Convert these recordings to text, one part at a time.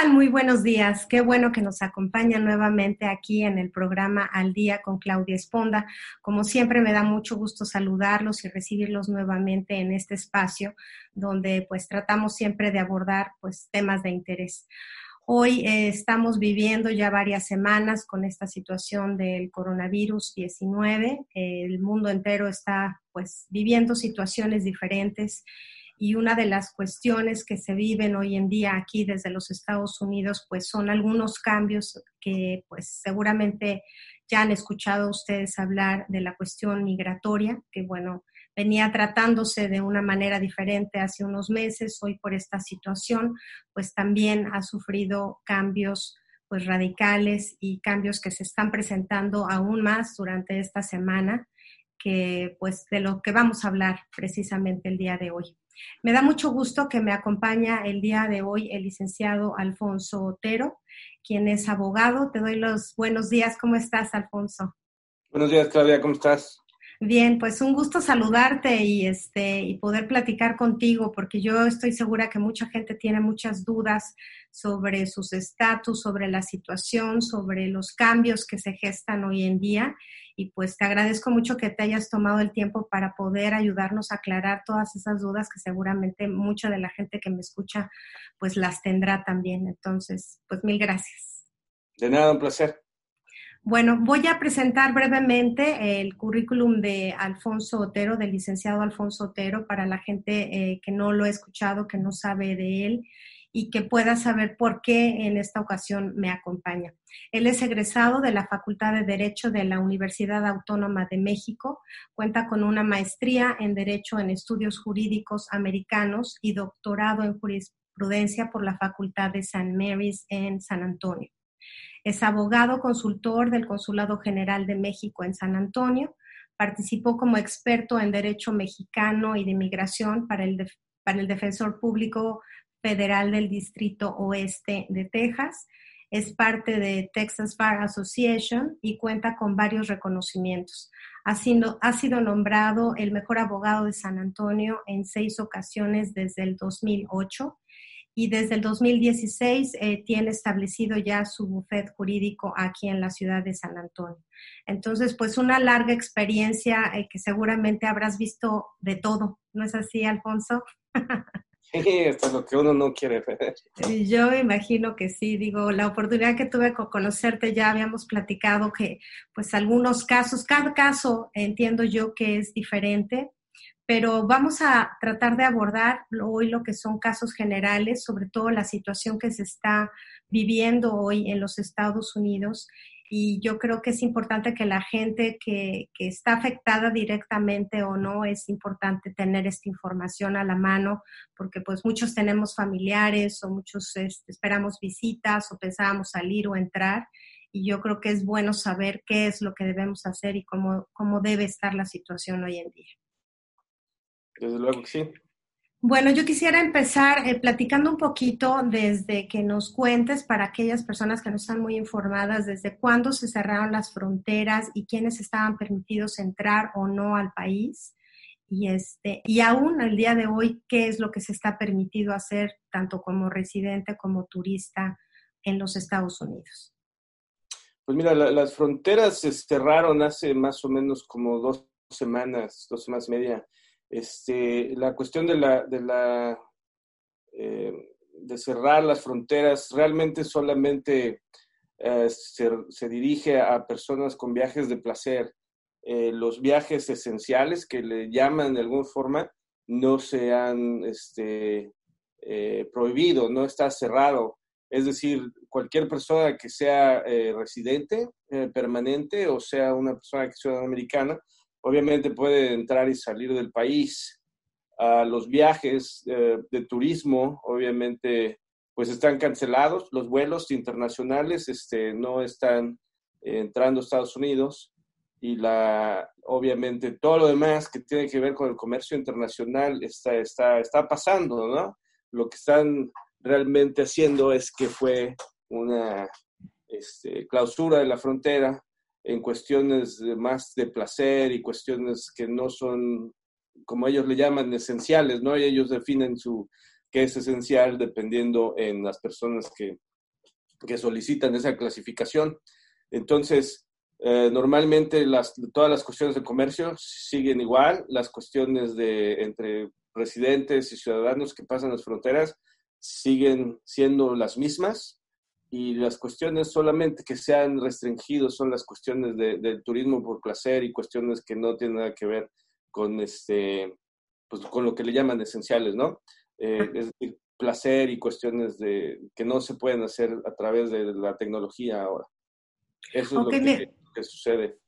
tal? Muy buenos días. Qué bueno que nos acompaña nuevamente aquí en el programa Al Día con Claudia Esponda. Como siempre, me da mucho gusto saludarlos y recibirlos nuevamente en este espacio donde pues tratamos siempre de abordar pues temas de interés. Hoy eh, estamos viviendo ya varias semanas con esta situación del coronavirus 19. el mundo entero está pues viviendo situaciones diferentes y una de las cuestiones que se viven hoy en día aquí desde los Estados Unidos, pues son algunos cambios que pues seguramente ya han escuchado ustedes hablar de la cuestión migratoria, que bueno, venía tratándose de una manera diferente hace unos meses, hoy por esta situación, pues también ha sufrido cambios pues radicales y cambios que se están presentando aún más durante esta semana, que pues de lo que vamos a hablar precisamente el día de hoy. Me da mucho gusto que me acompaña el día de hoy el licenciado Alfonso Otero, quien es abogado. Te doy los buenos días. ¿Cómo estás, Alfonso? Buenos días, Claudia. ¿Cómo estás? Bien, pues un gusto saludarte y este y poder platicar contigo porque yo estoy segura que mucha gente tiene muchas dudas sobre sus estatus, sobre la situación, sobre los cambios que se gestan hoy en día y pues te agradezco mucho que te hayas tomado el tiempo para poder ayudarnos a aclarar todas esas dudas que seguramente mucha de la gente que me escucha pues las tendrá también. Entonces, pues mil gracias. De nada, un placer. Bueno, voy a presentar brevemente el currículum de Alfonso Otero, del licenciado Alfonso Otero, para la gente eh, que no lo ha escuchado, que no sabe de él y que pueda saber por qué en esta ocasión me acompaña. Él es egresado de la Facultad de Derecho de la Universidad Autónoma de México, cuenta con una maestría en Derecho en Estudios Jurídicos Americanos y doctorado en Jurisprudencia por la Facultad de St. Mary's en San Antonio. Es abogado consultor del Consulado General de México en San Antonio. Participó como experto en Derecho Mexicano y de Migración para el, para el Defensor Público Federal del Distrito Oeste de Texas. Es parte de Texas Bar Association y cuenta con varios reconocimientos. Ha sido, ha sido nombrado el mejor abogado de San Antonio en seis ocasiones desde el 2008 y desde el 2016 eh, tiene establecido ya su bufet jurídico aquí en la ciudad de San Antonio. Entonces, pues una larga experiencia eh, que seguramente habrás visto de todo, ¿no es así, Alfonso? Sí, esto es lo que uno no quiere ver. Yo imagino que sí, digo, la oportunidad que tuve con conocerte ya habíamos platicado que pues algunos casos, cada caso entiendo yo que es diferente, pero vamos a tratar de abordar hoy lo que son casos generales, sobre todo la situación que se está viviendo hoy en los Estados Unidos. Y yo creo que es importante que la gente que, que está afectada directamente o no, es importante tener esta información a la mano, porque pues muchos tenemos familiares o muchos este, esperamos visitas o pensábamos salir o entrar y yo creo que es bueno saber qué es lo que debemos hacer y cómo, cómo debe estar la situación hoy en día. Desde luego sí. Bueno, yo quisiera empezar eh, platicando un poquito desde que nos cuentes para aquellas personas que no están muy informadas, desde cuándo se cerraron las fronteras y quiénes estaban permitidos entrar o no al país. Y, este, y aún al día de hoy, ¿qué es lo que se está permitido hacer tanto como residente como turista en los Estados Unidos? Pues mira, las fronteras se cerraron hace más o menos como dos semanas, dos semanas y media este, la cuestión de la, de la eh, de cerrar las fronteras realmente solamente eh, se, dirige a personas con viajes de placer. Eh, los viajes esenciales que le llaman de alguna forma no se han este, prohibido, no está cerrado. Es decir, cualquier persona que sea residente permanente o sea una persona que sea americana obviamente puede entrar y salir del país. a los viajes eh, de turismo, obviamente, pues están cancelados. Los vuelos internacionales este, no están entrando a Estados Unidos y la, obviamente todo lo demás que tiene que ver con el comercio internacional está, está, está pasando, ¿no? Lo que están realmente haciendo es que fue una este, clausura de la frontera en cuestiones más de placer y cuestiones que no son como ellos le llaman, esenciales, ¿no? Y ellos definen su qué es esencial dependiendo en las personas que, que solicitan esa clasificación. Entonces, eh, normalmente las, todas las cuestiones de comercio siguen igual, las cuestiones de entre residentes y ciudadanos que pasan las fronteras siguen siendo las mismas y las cuestiones solamente que se han restringido son las cuestiones de, del turismo por placer y cuestiones que no tienen nada que ver con este pues con lo que le llaman esenciales, ¿no? Eh, es decir, placer y cuestiones de que no se pueden hacer a través de la tecnología ahora. Eso es lo que, sucede.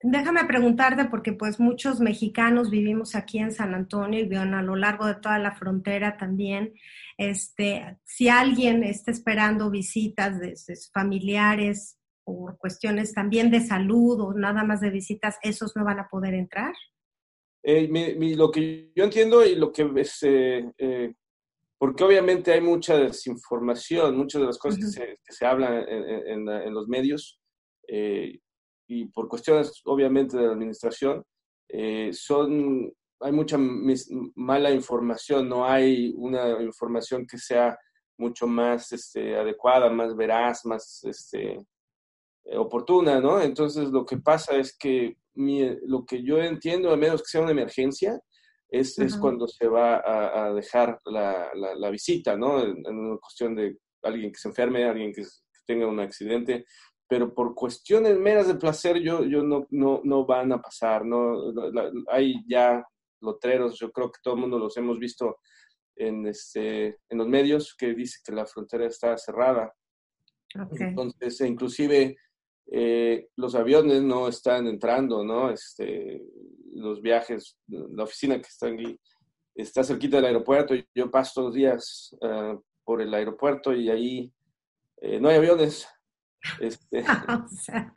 Déjame preguntarte, porque pues muchos mexicanos vivimos aquí en San Antonio y a lo largo de toda la frontera también. Este, si alguien está esperando visitas de sus familiares por cuestiones también de salud o nada más de visitas, ¿esos no van a poder entrar? Eh, lo que yo entiendo y lo que es, eh, eh, porque obviamente hay mucha desinformación, muchas de las cosas que, se, hablan en, los medios y por cuestiones obviamente de la administración, son, hay mucha mala información, no hay una información que sea mucho más este, adecuada, más veraz, más este, oportuna, ¿no? Entonces lo que pasa es que lo que yo entiendo, a menos que sea una emergencia, es, es cuando se va a, dejar la, la, visita, ¿no? En, una cuestión de alguien que se enferme, alguien que, tenga un accidente, pero por cuestiones meras de placer yo, yo no, no, no van a pasar, ¿no? hay ya lotreros, yo creo que todo el mundo los hemos visto en, este, en los medios que dice que la frontera está cerrada. Entonces, inclusive eh, los aviones no están entrando, ¿no? Este, los viajes, la oficina que está aquí está cerquita del aeropuerto. Yo paso todos los días ah, por el aeropuerto y ahí eh, no hay aviones. Este... o sea,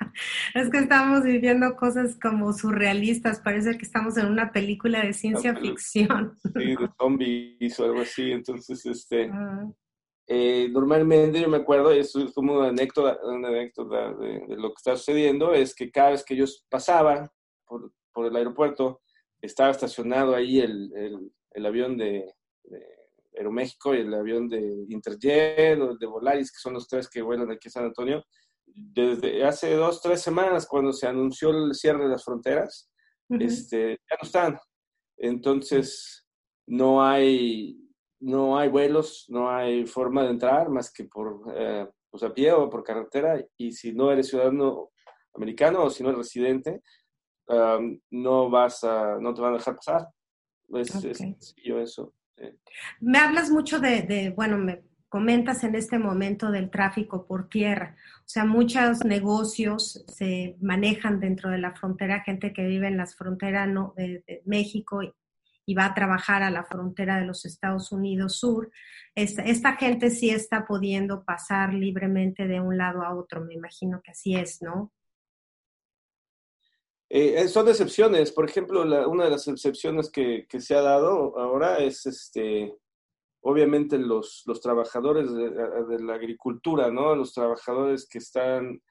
es que estamos viviendo cosas como surrealistas, parece que estamos en una película de ciencia ficción. Sí, de zombies o algo así, entonces, este, eh, normalmente yo me acuerdo, y eso es como una anécdota, una anécdota de, lo que está sucediendo, es que cada vez que yo pasaba por, por el aeropuerto, estaba estacionado ahí el, el, el avión de, de, Aeroméxico y el avión de Interjet o el de Volaris, que son los tres que vuelan aquí a San Antonio. Desde hace dos, tres semanas, cuando se anunció el cierre de las fronteras, este, ya no están. Entonces, no hay, no hay vuelos, no hay forma de entrar más que por eh, pues a pie o por carretera. Y si no eres ciudadano americano o si no eres residente, no vas a, no te van a dejar pasar. Es, sencillo eso. Me hablas mucho de, bueno, me comentas en este momento del tráfico por tierra. O sea, muchos negocios se manejan dentro de la frontera, gente que vive en las fronteras no, de, México y, y va a trabajar a la frontera de los Estados Unidos Sur, esta, esta, gente sí está pudiendo pasar libremente de un lado a otro, me imagino que así es, ¿no? Eh, son excepciones, por ejemplo, una de las excepciones que, que, se ha dado ahora es, este, obviamente, los, los trabajadores de, de, la agricultura, ¿no? Los trabajadores que están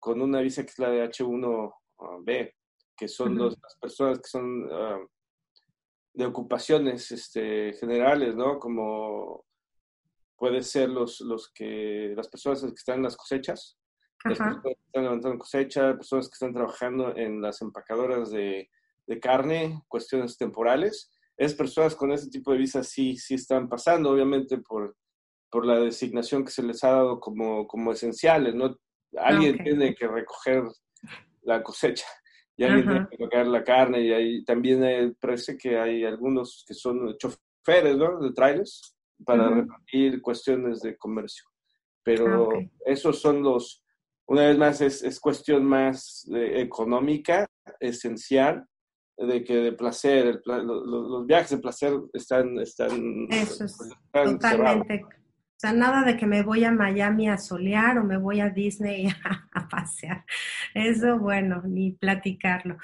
con una visa que es la de H1B, que son las personas que son ah, de ocupaciones este, generales, ¿no? Como puede ser los, los que, las personas que están en las cosechas, las personas que están levantando cosecha, personas que están trabajando en las empacadoras de, de carne, cuestiones temporales. Es personas con ese tipo de visas sí, sí están pasando, obviamente por, por la designación que se les ha dado como, como esenciales, ¿no? Alguien tiene que recoger la cosecha y alguien tiene que tocar la carne y ahí también parece que hay algunos que son choferes, ¿no? De trailers para repartir cuestiones de comercio. Pero ah, esos son los, una vez más, es, es cuestión más económica, esencial, de que de placer, los, viajes de placer están... están Eso es, totalmente. O sea, nada de que me voy a Miami a solear o me voy a Disney a, pasear. Eso, bueno, ni platicarlo.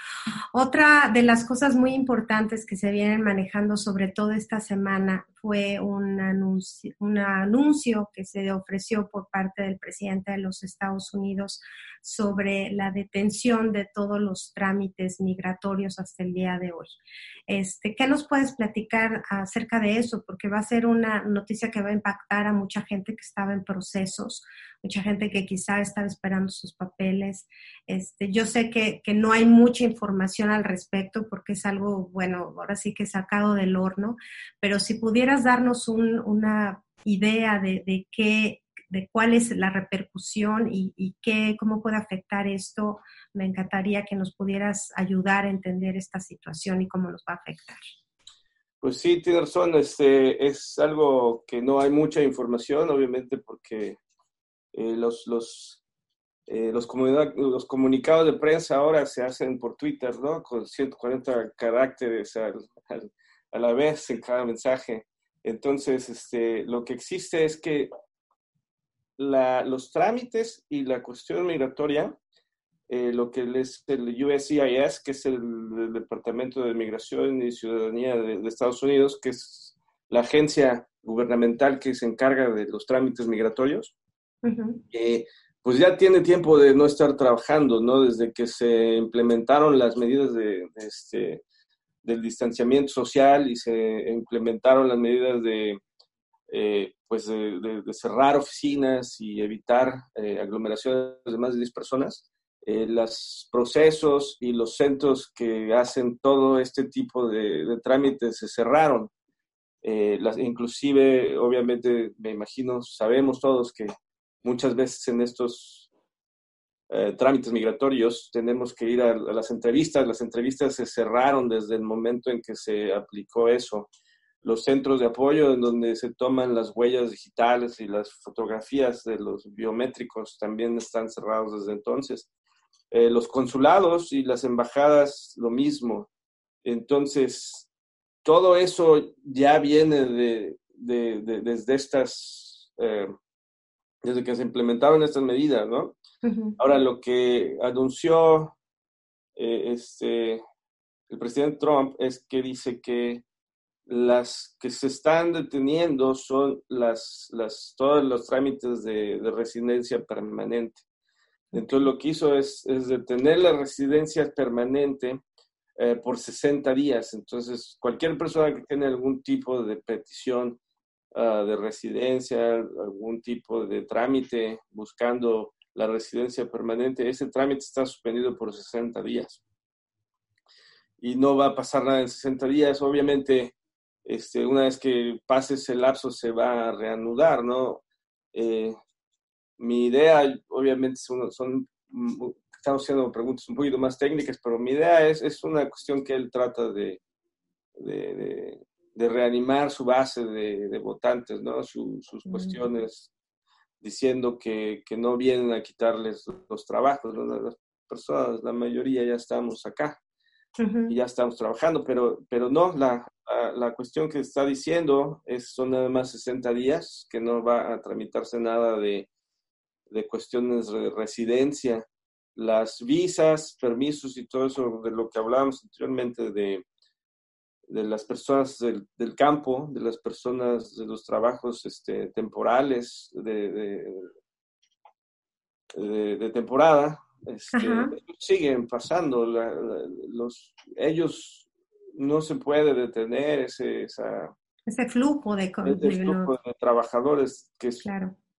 Otra de las cosas muy importantes que se vienen manejando, sobre todo esta semana, fue un anuncio, un anuncio que se ofreció por parte del presidente de los Estados Unidos sobre la detención de todos los trámites migratorios hasta el día de hoy. Este, ¿Qué nos puedes platicar acerca de eso? Porque va a ser una noticia que va a impactar a mucha gente que estaba en procesos, mucha gente que quizá estaba esperando sus papeles. Este, yo sé que, que no hay mucha información al respecto porque es algo, bueno, ahora sí que sacado del horno, pero si pudieras darnos un, una idea de, de qué de cuál es la repercusión y, qué, cómo puede afectar esto, me encantaría que nos pudieras ayudar a entender esta situación y cómo nos va a afectar. Pues sí, tiene razón, este, es algo que no hay mucha información, obviamente, porque eh, los, los, eh, los, comunicados de prensa ahora se hacen por Twitter, ¿no? Con 140 caracteres a la vez en cada mensaje. Entonces, este, lo que existe es que los trámites y la cuestión migratoria, eh, lo que es el USCIS, que es el, Departamento de Migración y Ciudadanía de, Estados Unidos, que es la agencia gubernamental que se encarga de los trámites migratorios, eh, pues ya tiene tiempo de no estar trabajando, ¿no? Desde que se implementaron las medidas de, este, del distanciamiento social y se implementaron las medidas de eh, pues de, cerrar oficinas y evitar eh, aglomeraciones de más de 10 personas, eh, los procesos y los centros que hacen todo este tipo de, trámites se cerraron. Las, inclusive, obviamente, me imagino, sabemos todos que muchas veces en estos trámites migratorios tenemos que ir a, a, las entrevistas. Las entrevistas se cerraron desde el momento en que se aplicó eso los centros de apoyo en donde se toman las huellas digitales y las fotografías de los biométricos también están cerrados desde entonces. Eh, los consulados y las embajadas, lo mismo. Entonces, todo eso ya viene de, desde estas, eh, desde que se implementaron estas medidas, ¿no? Ahora, lo que anunció eh, este, el presidente Trump es que dice que las que se están deteniendo son las, las, todos los trámites de, residencia permanente. Entonces lo que hizo es, es detener la residencia permanente eh, por 60 días. Entonces cualquier persona que tiene algún tipo de petición ah, de residencia, algún tipo de trámite buscando la residencia permanente, ese trámite está suspendido por 60 días. Y no va a pasar nada en 60 días. Obviamente, este, una vez que pase ese lapso se va a reanudar, ¿no? Eh, mi idea, obviamente, son, son, mm, estamos haciendo preguntas un poquito más técnicas, pero mi idea es, es una cuestión que él trata de, de, de, reanimar su base de, votantes, ¿no? sus cuestiones, diciendo que, que, no vienen a quitarles los trabajos, ¿no? Las personas, la mayoría ya estamos acá y ya estamos trabajando, pero, pero no, la, la, cuestión que está diciendo es son nada más 60 días, que no va a tramitarse nada de, de cuestiones de residencia. Las visas, permisos y todo eso de lo que hablábamos anteriormente de, de las personas del, del, campo, de las personas de los trabajos este, temporales, de, de, de temporada, este, siguen pasando. los, ellos no se puede detener ese, esa, ese flujo de, de trabajadores que,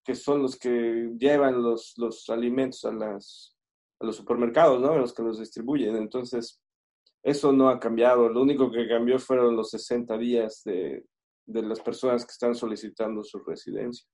que son los que llevan los, los alimentos a, las, a los supermercados, ¿no? los que los distribuyen. Entonces, eso no ha cambiado. Lo único que cambió fueron los 60 días de, de las personas que están solicitando su residencia.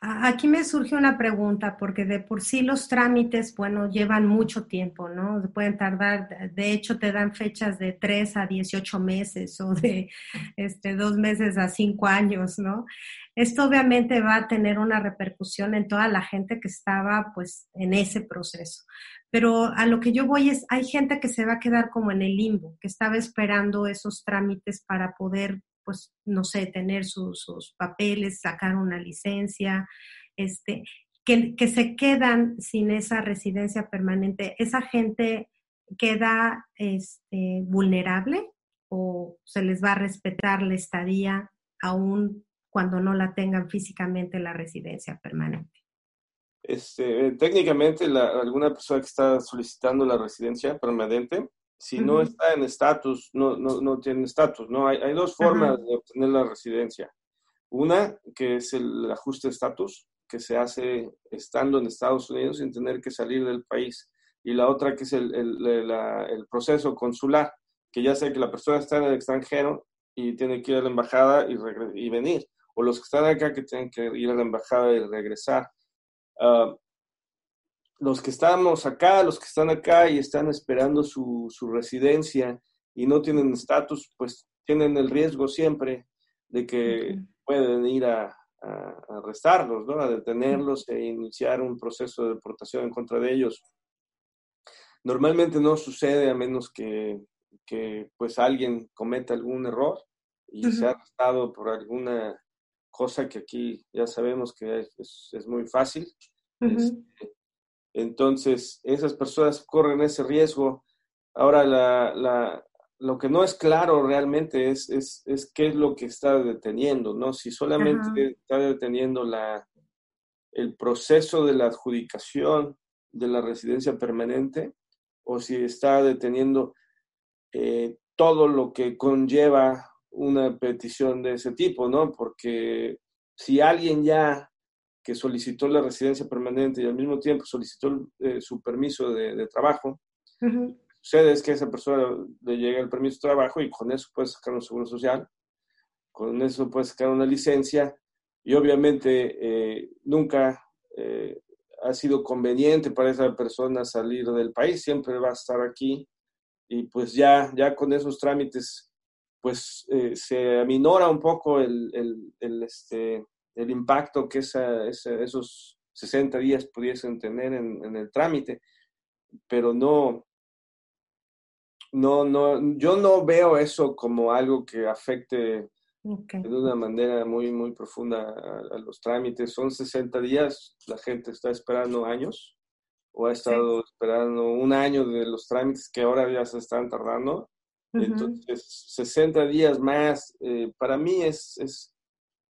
Aquí me surge una pregunta, porque de por sí los trámites, bueno, llevan mucho tiempo, ¿no? Pueden tardar, de hecho te dan fechas de 3 a 18 meses o de este, 2 meses a 5 años, ¿no? Esto obviamente va a tener una repercusión en toda la gente que estaba pues en ese proceso. Pero a lo que yo voy es, hay gente que se va a quedar como en el limbo, que estaba esperando esos trámites para poder pues, no sé, tener sus, papeles, sacar una licencia, este, que, que, se quedan sin esa residencia permanente, ¿esa gente queda este, vulnerable o se les va a respetar la estadía? aún cuando no la tengan físicamente la residencia permanente. Este, técnicamente, alguna persona que está solicitando la residencia permanente, si no está en estatus, no, no, no, tiene estatus, ¿no? Hay, hay dos formas de obtener la residencia. Una, que es el ajuste de estatus, que se hace estando en Estados Unidos sin tener que salir del país. Y la otra, que es el, el, el proceso consular, que ya sé que la persona está en el extranjero y tiene que ir a la embajada y, y venir. O los que están acá que tienen que ir a la embajada y regresar. Ah, los que estamos acá, los que están acá y están esperando su, su residencia y no tienen estatus, pues tienen el riesgo siempre de que pueden ir a, arrestarlos, ¿no? a detenerlos e iniciar un proceso de deportación en contra de ellos. Normalmente no sucede a menos que, que pues alguien cometa algún error y se ha arrestado por alguna cosa que aquí ya sabemos que es, es, muy fácil. Este, entonces, esas personas corren ese riesgo. Ahora, la, la, lo que no es claro realmente es, es, es, qué es lo que está deteniendo, ¿no? Si solamente está deteniendo la, el proceso de la adjudicación de la residencia permanente o si está deteniendo eh, todo lo que conlleva una petición de ese tipo, ¿no? Porque si alguien ya que solicitó la residencia permanente y al mismo tiempo solicitó eh, su permiso de, trabajo, sucede es que a esa persona le llega el permiso de trabajo y con eso puede sacar un seguro social, con eso puede sacar una licencia y obviamente eh, nunca eh, ha sido conveniente para esa persona salir del país, siempre va a estar aquí y pues ya, ya con esos trámites pues eh, se aminora un poco el, el, el, este, el impacto que esa, esos 60 días pudiesen tener en, en el trámite, pero no, no, no, yo no veo eso como algo que afecte de una manera muy, muy profunda a, los trámites. Son 60 días, la gente está esperando años o ha estado esperando un año de los trámites que ahora ya se están tardando. Entonces, 60 días más, eh, para mí es... es,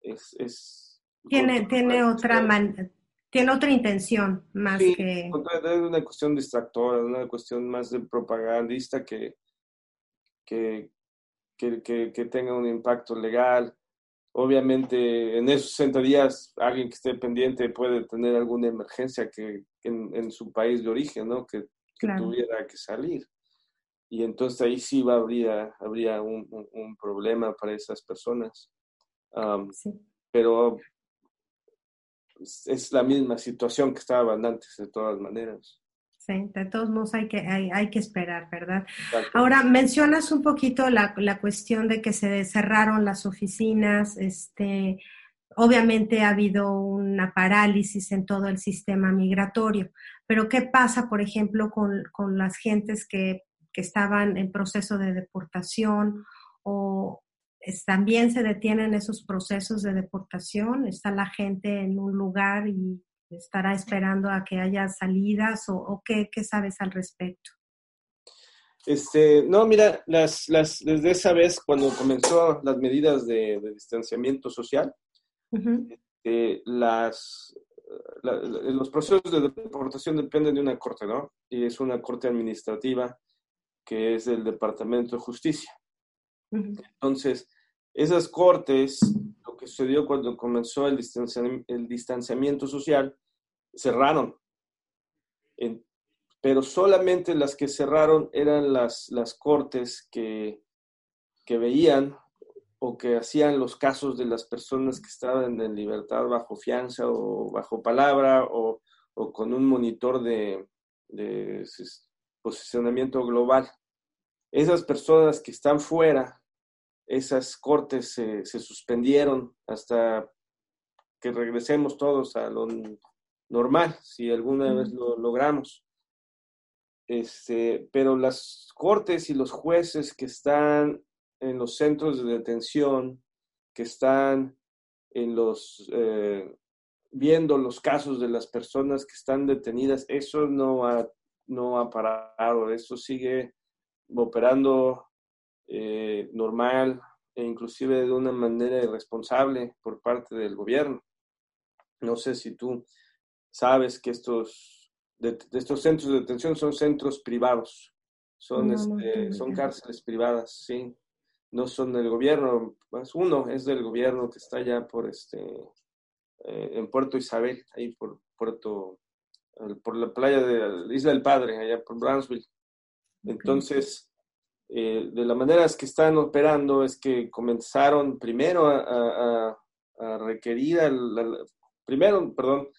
es, tiene, tiene otra man tiene otra intención más que... Es una cuestión distractora, una cuestión más de propagandista que, que, que, que, tenga un impacto legal. Obviamente, en esos 60 días, alguien que esté pendiente puede tener alguna emergencia que, en, en, su país de origen, ¿no? Que, tuviera que salir. Y entonces ahí sí va, habría, habría un, un, problema para esas personas. sí. Pero es la misma situación que estaban antes, de todas maneras. Sí, de todos modos hay que, hay, que esperar, ¿verdad? Ahora, mencionas un poquito la, la, cuestión de que se cerraron las oficinas, este, obviamente ha habido una parálisis en todo el sistema migratorio, pero ¿qué pasa, por ejemplo, con, con las gentes que, que estaban en proceso de deportación o, también se detienen esos procesos de deportación, está la gente en un lugar y estará esperando a que haya salidas o, qué, sabes al respecto. Este, no, mira, las, las, desde esa vez cuando comenzó las medidas de, distanciamiento social, este, las, los procesos de deportación dependen de una corte, ¿no? Y es una corte administrativa que es el Departamento de Justicia. Entonces, esas cortes, lo que sucedió cuando comenzó el distanciamiento, social, cerraron. pero solamente las que cerraron eran las, las cortes que, que veían o que hacían los casos de las personas que estaban en libertad bajo fianza o bajo palabra o, o con un monitor de, de, posicionamiento global. Esas personas que están fuera esas cortes se, suspendieron hasta que regresemos todos a lo normal, si alguna vez lo logramos. Este, pero las cortes y los jueces que están en los centros de detención, que están en los eh, viendo los casos de las personas que están detenidas, eso no ha, no ha parado, eso sigue operando eh, normal, e inclusive de una manera irresponsable por parte del gobierno. No sé si tú sabes que estos, de, estos centros de detención son centros privados, son, este, son cárceles privadas, sí, no son del gobierno, más uno es del gobierno que está allá por este, eh, en Puerto Isabel, ahí por Puerto, por la playa de la Isla del Padre, allá por Brownsville. Entonces, eh, de la manera que están operando es que comenzaron primero a, requerir, primero, perdón,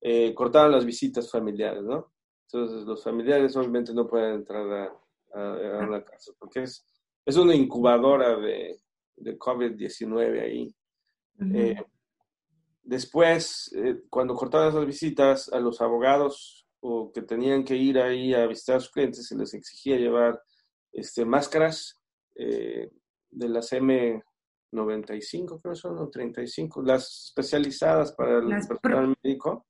eh, cortaron las visitas familiares, ¿no? Entonces, los familiares obviamente no pueden entrar a, la casa porque es, es una incubadora de, de COVID-19 ahí. Eh, después, cuando cortaron esas visitas, a los abogados o que tenían que ir ahí a visitar a sus clientes, se les exigía llevar este, máscaras eh, de las M95, creo son, o 35, las especializadas para el personal médico,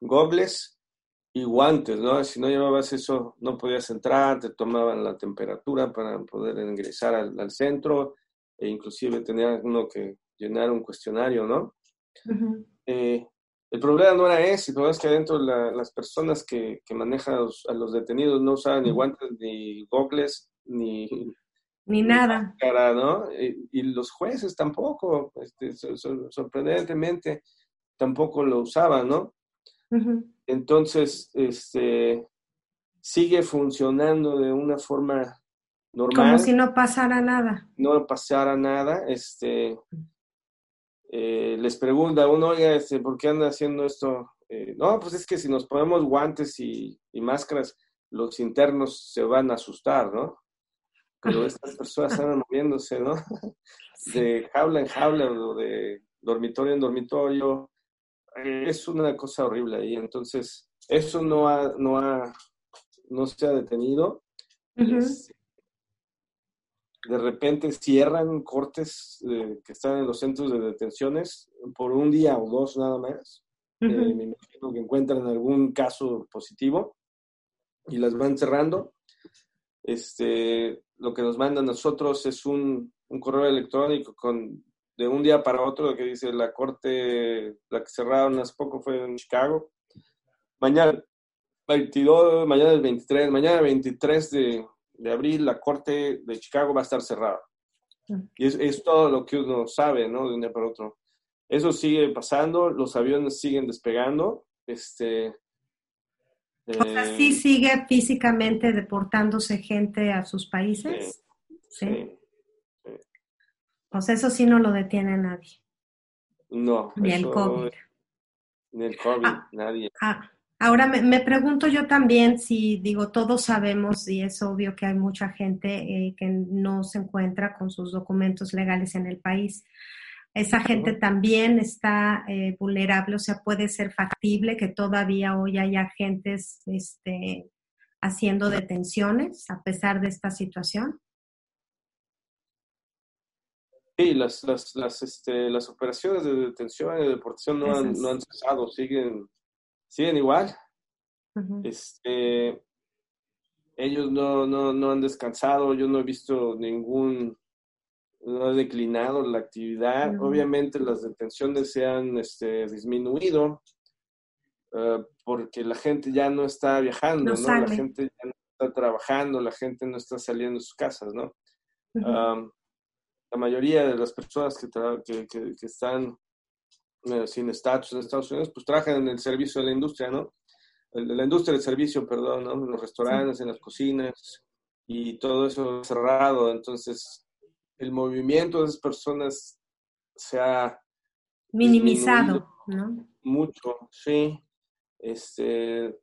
gobles y guantes, ¿no? Si no llevabas eso, no podías entrar, te tomaban la temperatura para poder ingresar al, centro, e inclusive tenía uno que llenar un cuestionario, ¿no? El problema no era ese, el problema es que adentro las personas que, manejan a los, detenidos no usaban ni guantes, ni gogles, ni, ni nada. Cara, ¿no? Y, los jueces tampoco, este, sorprendentemente, tampoco lo usaban, ¿no? Entonces, este, sigue funcionando de una forma normal. Como si no pasara nada. No pasara nada, este eh, les pregunta uno, oiga, este, ¿por qué anda haciendo esto? Eh, no, pues es que si nos ponemos guantes y, máscaras, los internos se van a asustar, ¿no? Pero estas personas están moviéndose, ¿no? De jaula en jaula o de dormitorio en dormitorio. Es una cosa horrible ahí. Entonces, eso no ha, no ha, no se ha detenido de repente cierran cortes eh, que están en los centros de detenciones por un día o dos nada más. Eh, me imagino que encuentran algún caso positivo y las van cerrando. Este, lo que nos mandan a nosotros es un, un, correo electrónico con de un día para otro que dice la corte, la que cerraron hace poco fue en Chicago. Mañana 22, mañana el 23, mañana 23 de, de abril la corte de Chicago va a estar cerrada. Mm. Y es, todo lo que uno sabe, ¿no? De un día para otro. Eso sigue pasando, los aviones siguen despegando. Este, o sea, sí eh, sigue físicamente deportándose gente a sus países. Sí. O sea, eso sí no lo detiene nadie. No. Ni el COVID. Ni el COVID, ah, nadie. Ah, Ahora me, pregunto yo también si, digo, todos sabemos y es obvio que hay mucha gente eh, que no se encuentra con sus documentos legales en el país. Esa gente también está eh, vulnerable, o sea, puede ser factible que todavía hoy haya agentes este, haciendo detenciones a pesar de esta situación. Sí, las, las, las, este, las operaciones de detención y de deportación no han, no han cesado, siguen siguen igual. este, ellos no, no, no, han descansado, yo no he visto ningún, no ha declinado la actividad. Obviamente las detenciones se han este, disminuido eh, porque la gente ya no está viajando, no, La gente ya no está trabajando, la gente no está saliendo de sus casas, ¿no? la mayoría de las personas que, que, que están eh, sin estatus en Estados Unidos, pues trabajan en el servicio de la industria, ¿no? La industria del servicio, perdón, ¿no? En los restaurantes, en las cocinas y todo eso cerrado. Entonces, el movimiento de esas personas se ha minimizado, ¿no? Mucho, sí. Este,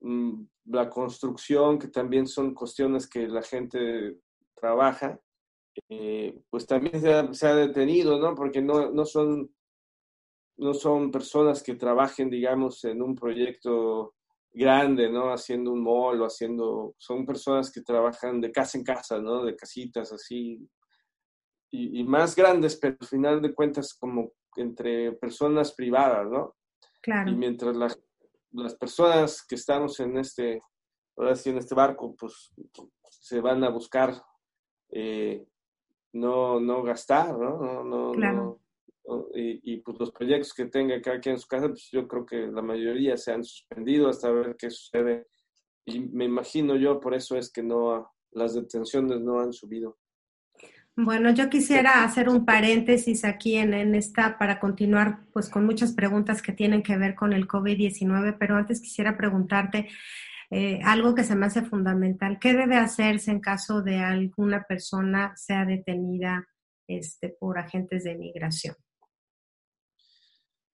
mm, la construcción, que también son cuestiones que la gente trabaja, eh, pues también se ha, se ha, detenido, ¿no? Porque no, no son no son personas que trabajen, digamos, en un proyecto grande, ¿no? Haciendo un mall o haciendo, son personas que trabajan de casa en casa, ¿no? De casitas así, y, más grandes, pero al final de cuentas como entre personas privadas, ¿no? Claro. Y mientras las personas que estamos en este, ahora sí, en este barco, pues se van a buscar eh, no, no gastar, ¿no? no, no, y, pues los proyectos que tenga cada quien en su casa, pues yo creo que la mayoría se han suspendido hasta ver qué sucede. Y me imagino yo, por eso es que no, las detenciones no han subido. Bueno, yo quisiera hacer un paréntesis aquí en, en, esta para continuar pues con muchas preguntas que tienen que ver con el COVID-19, pero antes quisiera preguntarte eh, algo que se me hace fundamental. ¿Qué debe hacerse en caso de alguna persona sea detenida este, por agentes de migración?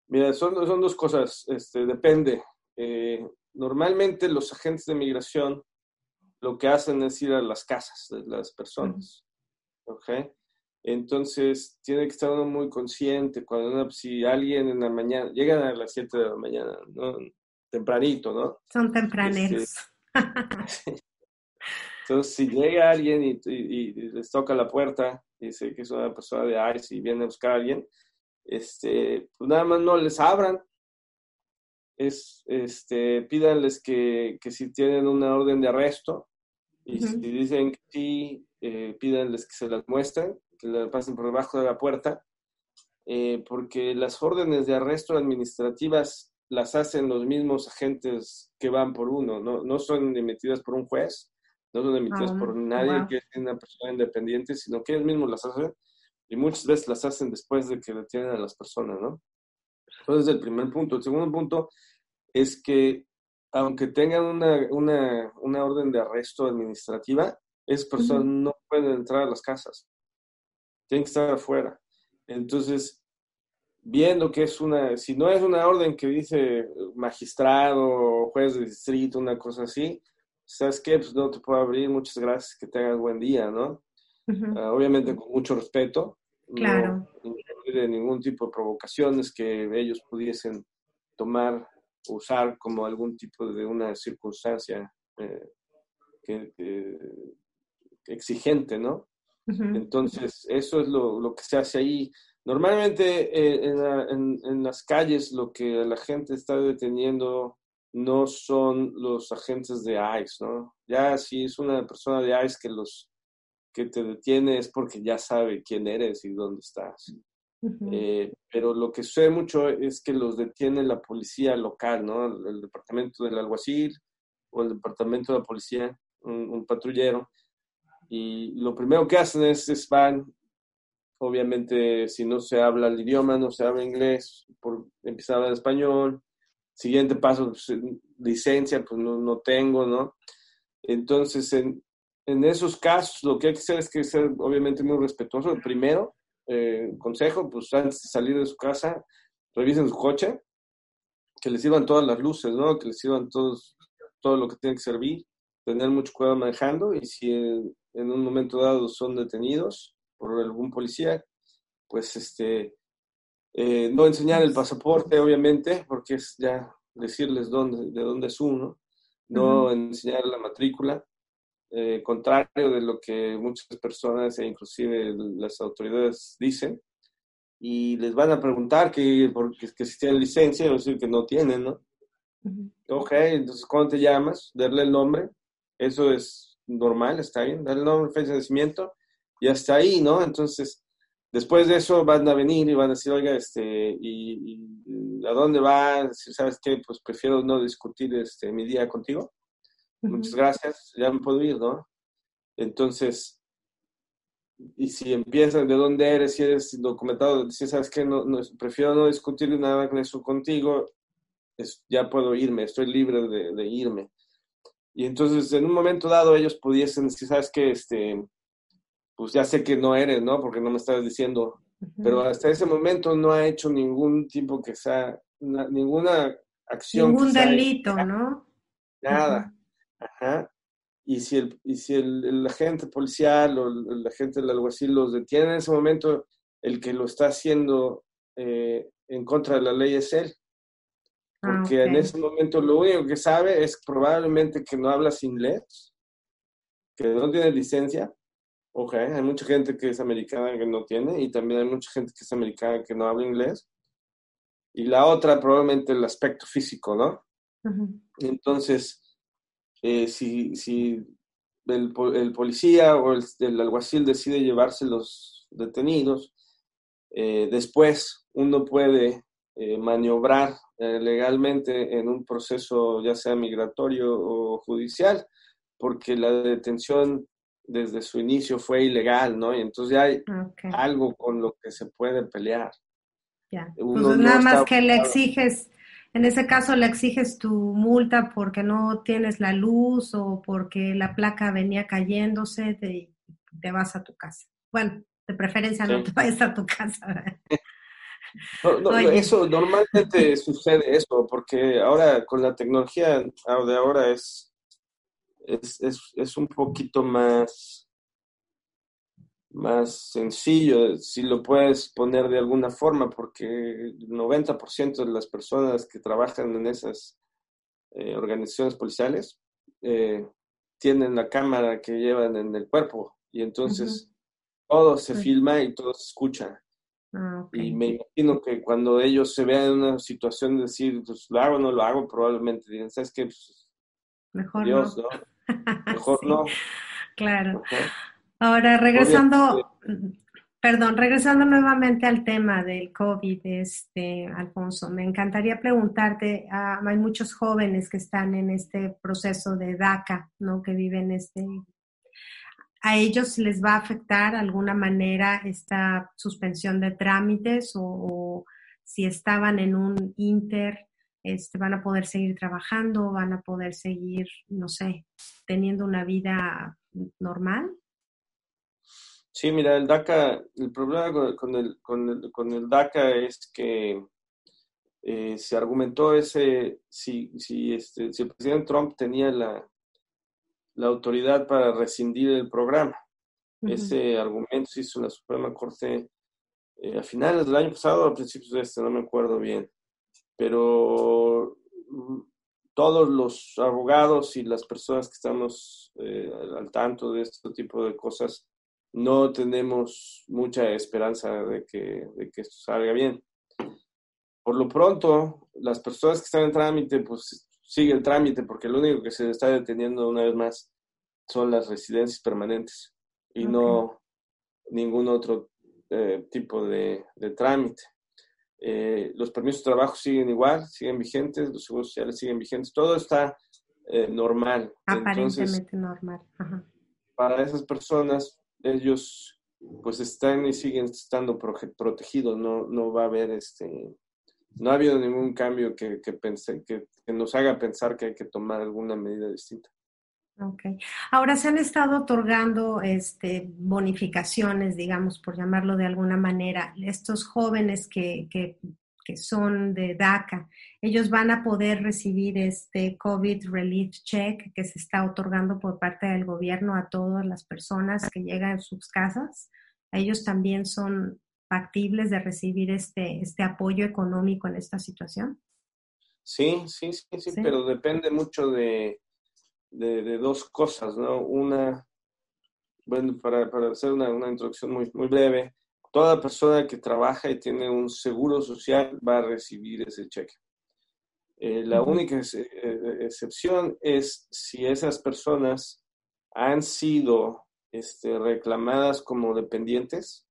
Mira, son, son dos cosas, este, depende. Eh, normalmente los agentes de migración lo que hacen es ir a las casas de las personas. ¿Ok? Entonces, tiene que estar uno muy consciente cuando si alguien en la mañana, llegan a las 7 de la mañana, ¿no? tempranito, ¿no? Son tempraneros. Este, entonces, si llega alguien y, les toca la puerta, y dice que es una persona de ICE y viene a buscar a alguien, este, pues nada más no les abran. Es, este, pídanles que, que si tienen una orden de arresto y si dicen que sí, eh, pídanles que se las muestren, que la pasen por debajo de la puerta, eh, porque las órdenes de arresto administrativas las hacen los mismos agentes que van por uno, no, no son emitidas por un juez, no son emitidas ah, por nadie que es una persona independiente, sino que ellos mismos las hacen y muchas veces las hacen después de que detienen a las personas, ¿no? Entonces, el primer punto. El segundo punto es que aunque tengan una, una, una orden de arresto administrativa, esas personas no pueden entrar a las casas. Tienen que estar afuera. Entonces, viendo que es una, si no es una orden que dice magistrado, juez de distrito, una cosa así, ¿sabes qué? Pues no te puedo abrir, muchas gracias, que tengas buen día, ¿no? Ah, obviamente con mucho respeto. Claro. No, de ningún tipo de provocaciones que ellos pudiesen tomar o usar como algún tipo de una circunstancia eh, que, exigente, ¿no? Entonces, eso es lo, lo, que se hace ahí. Normalmente eh, en, en, las calles lo que la gente está deteniendo no son los agentes de ICE, ¿no? Ya si es una persona de ICE que los que te detiene es porque ya sabe quién eres y dónde estás. Eh, pero lo que sucede mucho es que los detiene la policía local, ¿no? El, departamento del alguacil o el departamento de la policía, un, patrullero. Y lo primero que hacen es, es, van, obviamente, si no se habla el idioma, no se habla inglés, por, empiezan a hablar español. Siguiente paso, pues, licencia, pues no, no tengo, ¿no? Entonces, en, en esos casos lo que hay que hacer es que ser obviamente muy respetuoso. El primero, eh, consejo, pues antes de salir de su casa, revisen su coche, que les sirvan todas las luces, ¿no? Que les sirvan todos, todo lo que tiene que servir, tener mucho cuidado manejando y si en, un momento dado son detenidos por algún policía, pues este, eh, no enseñar el pasaporte, obviamente, porque es ya decirles dónde, de dónde es uno, no enseñar la matrícula, eh, contrario de lo que muchas personas e inclusive las autoridades dicen, y les van a preguntar que, porque, que si tienen licencia, o decir que no tienen, ¿no? Ok, entonces, ¿cómo te llamas? Darle el nombre, eso es normal, está bien, darle el nombre, fecha de nacimiento, y hasta ahí, ¿no? Entonces, después de eso van a venir y van a decir, oiga, este, ¿y, a dónde va? Si sabes qué, pues prefiero no discutir este, mi día contigo muchas gracias, ya me puedo ir, ¿no? Entonces, y si empiezan de dónde eres, si eres documentado, si sabes que no, prefiero no discutir nada con eso contigo, es, ya puedo irme, estoy libre de, irme. Y entonces, en un momento dado, ellos pudiesen decir, sabes que, este, pues ya sé que no eres, ¿no? Porque no me estás diciendo, pero hasta ese momento no ha hecho ningún tipo que sea, ninguna acción. Ningún delito, ¿no? Nada. Ajá. Y si el, y si el, agente policial o el, agente del alguacil los detiene en ese momento, el que lo está haciendo eh, en contra de la ley es él. Ah, Porque en ese momento lo único que sabe es probablemente que no hablas inglés, que no tiene licencia. Ok, hay mucha gente que es americana que no tiene y también hay mucha gente que es americana que no habla inglés. Y la otra probablemente el aspecto físico, ¿no? Entonces, eh, si, si el, el policía o el, el, alguacil decide llevarse los detenidos, eh, después uno puede eh, maniobrar eh, legalmente en un proceso ya sea migratorio o judicial, porque la detención desde su inicio fue ilegal, ¿no? Y entonces ya hay algo con lo que se puede pelear. Ya. Pues nada más que le exiges, en ese caso le exiges tu multa porque no tienes la luz o porque la placa venía cayéndose, te, te vas a tu casa. Bueno, de preferencia no te vayas a tu casa. eso normalmente sucede eso, porque ahora con la tecnología de ahora es, es, es, es un poquito más, más sencillo, si lo puedes poner de alguna forma, porque el 90% de las personas que trabajan en esas eh, organizaciones policiales eh, tienen la cámara que llevan en el cuerpo y entonces todo se filma y todo se escucha. Ah, y me imagino que cuando ellos se vean en una situación de decir, pues lo hago o no lo hago, probablemente digan, ¿sabes qué? Pues, Mejor Dios, ¿no? Mejor no. Claro. Ahora, regresando, perdón, regresando nuevamente al tema del COVID, este, Alfonso, me encantaría preguntarte, ah, hay muchos jóvenes que están en este proceso de DACA, ¿no? Que viven este ¿A ellos les va a afectar de alguna manera esta suspensión de trámites o, si estaban en un inter, este, van a poder seguir trabajando, van a poder seguir, no sé, teniendo una vida normal? Sí, mira, el DACA, el problema con el, con el, DACA es que eh, se argumentó ese, si, si, este, si el presidente Trump tenía la, la autoridad para rescindir el programa. Ese argumento se hizo en la Suprema Corte eh, a finales del año pasado, a principios de este, no me acuerdo bien. Pero mm, todos los abogados y las personas que estamos eh, al tanto de este tipo de cosas no tenemos mucha esperanza de que, de que esto salga bien. Por lo pronto, las personas que están en trámite, pues sigue el trámite porque lo único que se está deteniendo una vez más son las residencias permanentes y no ningún otro eh, tipo de, trámite. Eh, los permisos de trabajo siguen igual, siguen vigentes, los seguros sociales siguen vigentes, todo está eh, normal. Aparentemente normal. Para esas personas, ellos pues están y siguen estando protegidos, no, no va a haber este, no ha habido ningún cambio que, que, que, nos haga pensar que hay que tomar alguna medida distinta. Ok. Ahora se han estado otorgando este, bonificaciones, digamos, por llamarlo de alguna manera. Estos jóvenes que, que, que, son de DACA, ellos van a poder recibir este COVID Relief Check que se está otorgando por parte del gobierno a todas las personas que llegan a sus casas. Ellos también son factibles de recibir este, este apoyo económico en esta situación? Sí, sí, sí, sí, pero depende mucho de, de, dos cosas, ¿no? Una, bueno, para, para hacer una, una, introducción muy, muy breve, toda persona que trabaja y tiene un seguro social va a recibir ese cheque. Eh, la única eh, excepción es si esas personas han sido este, reclamadas como dependientes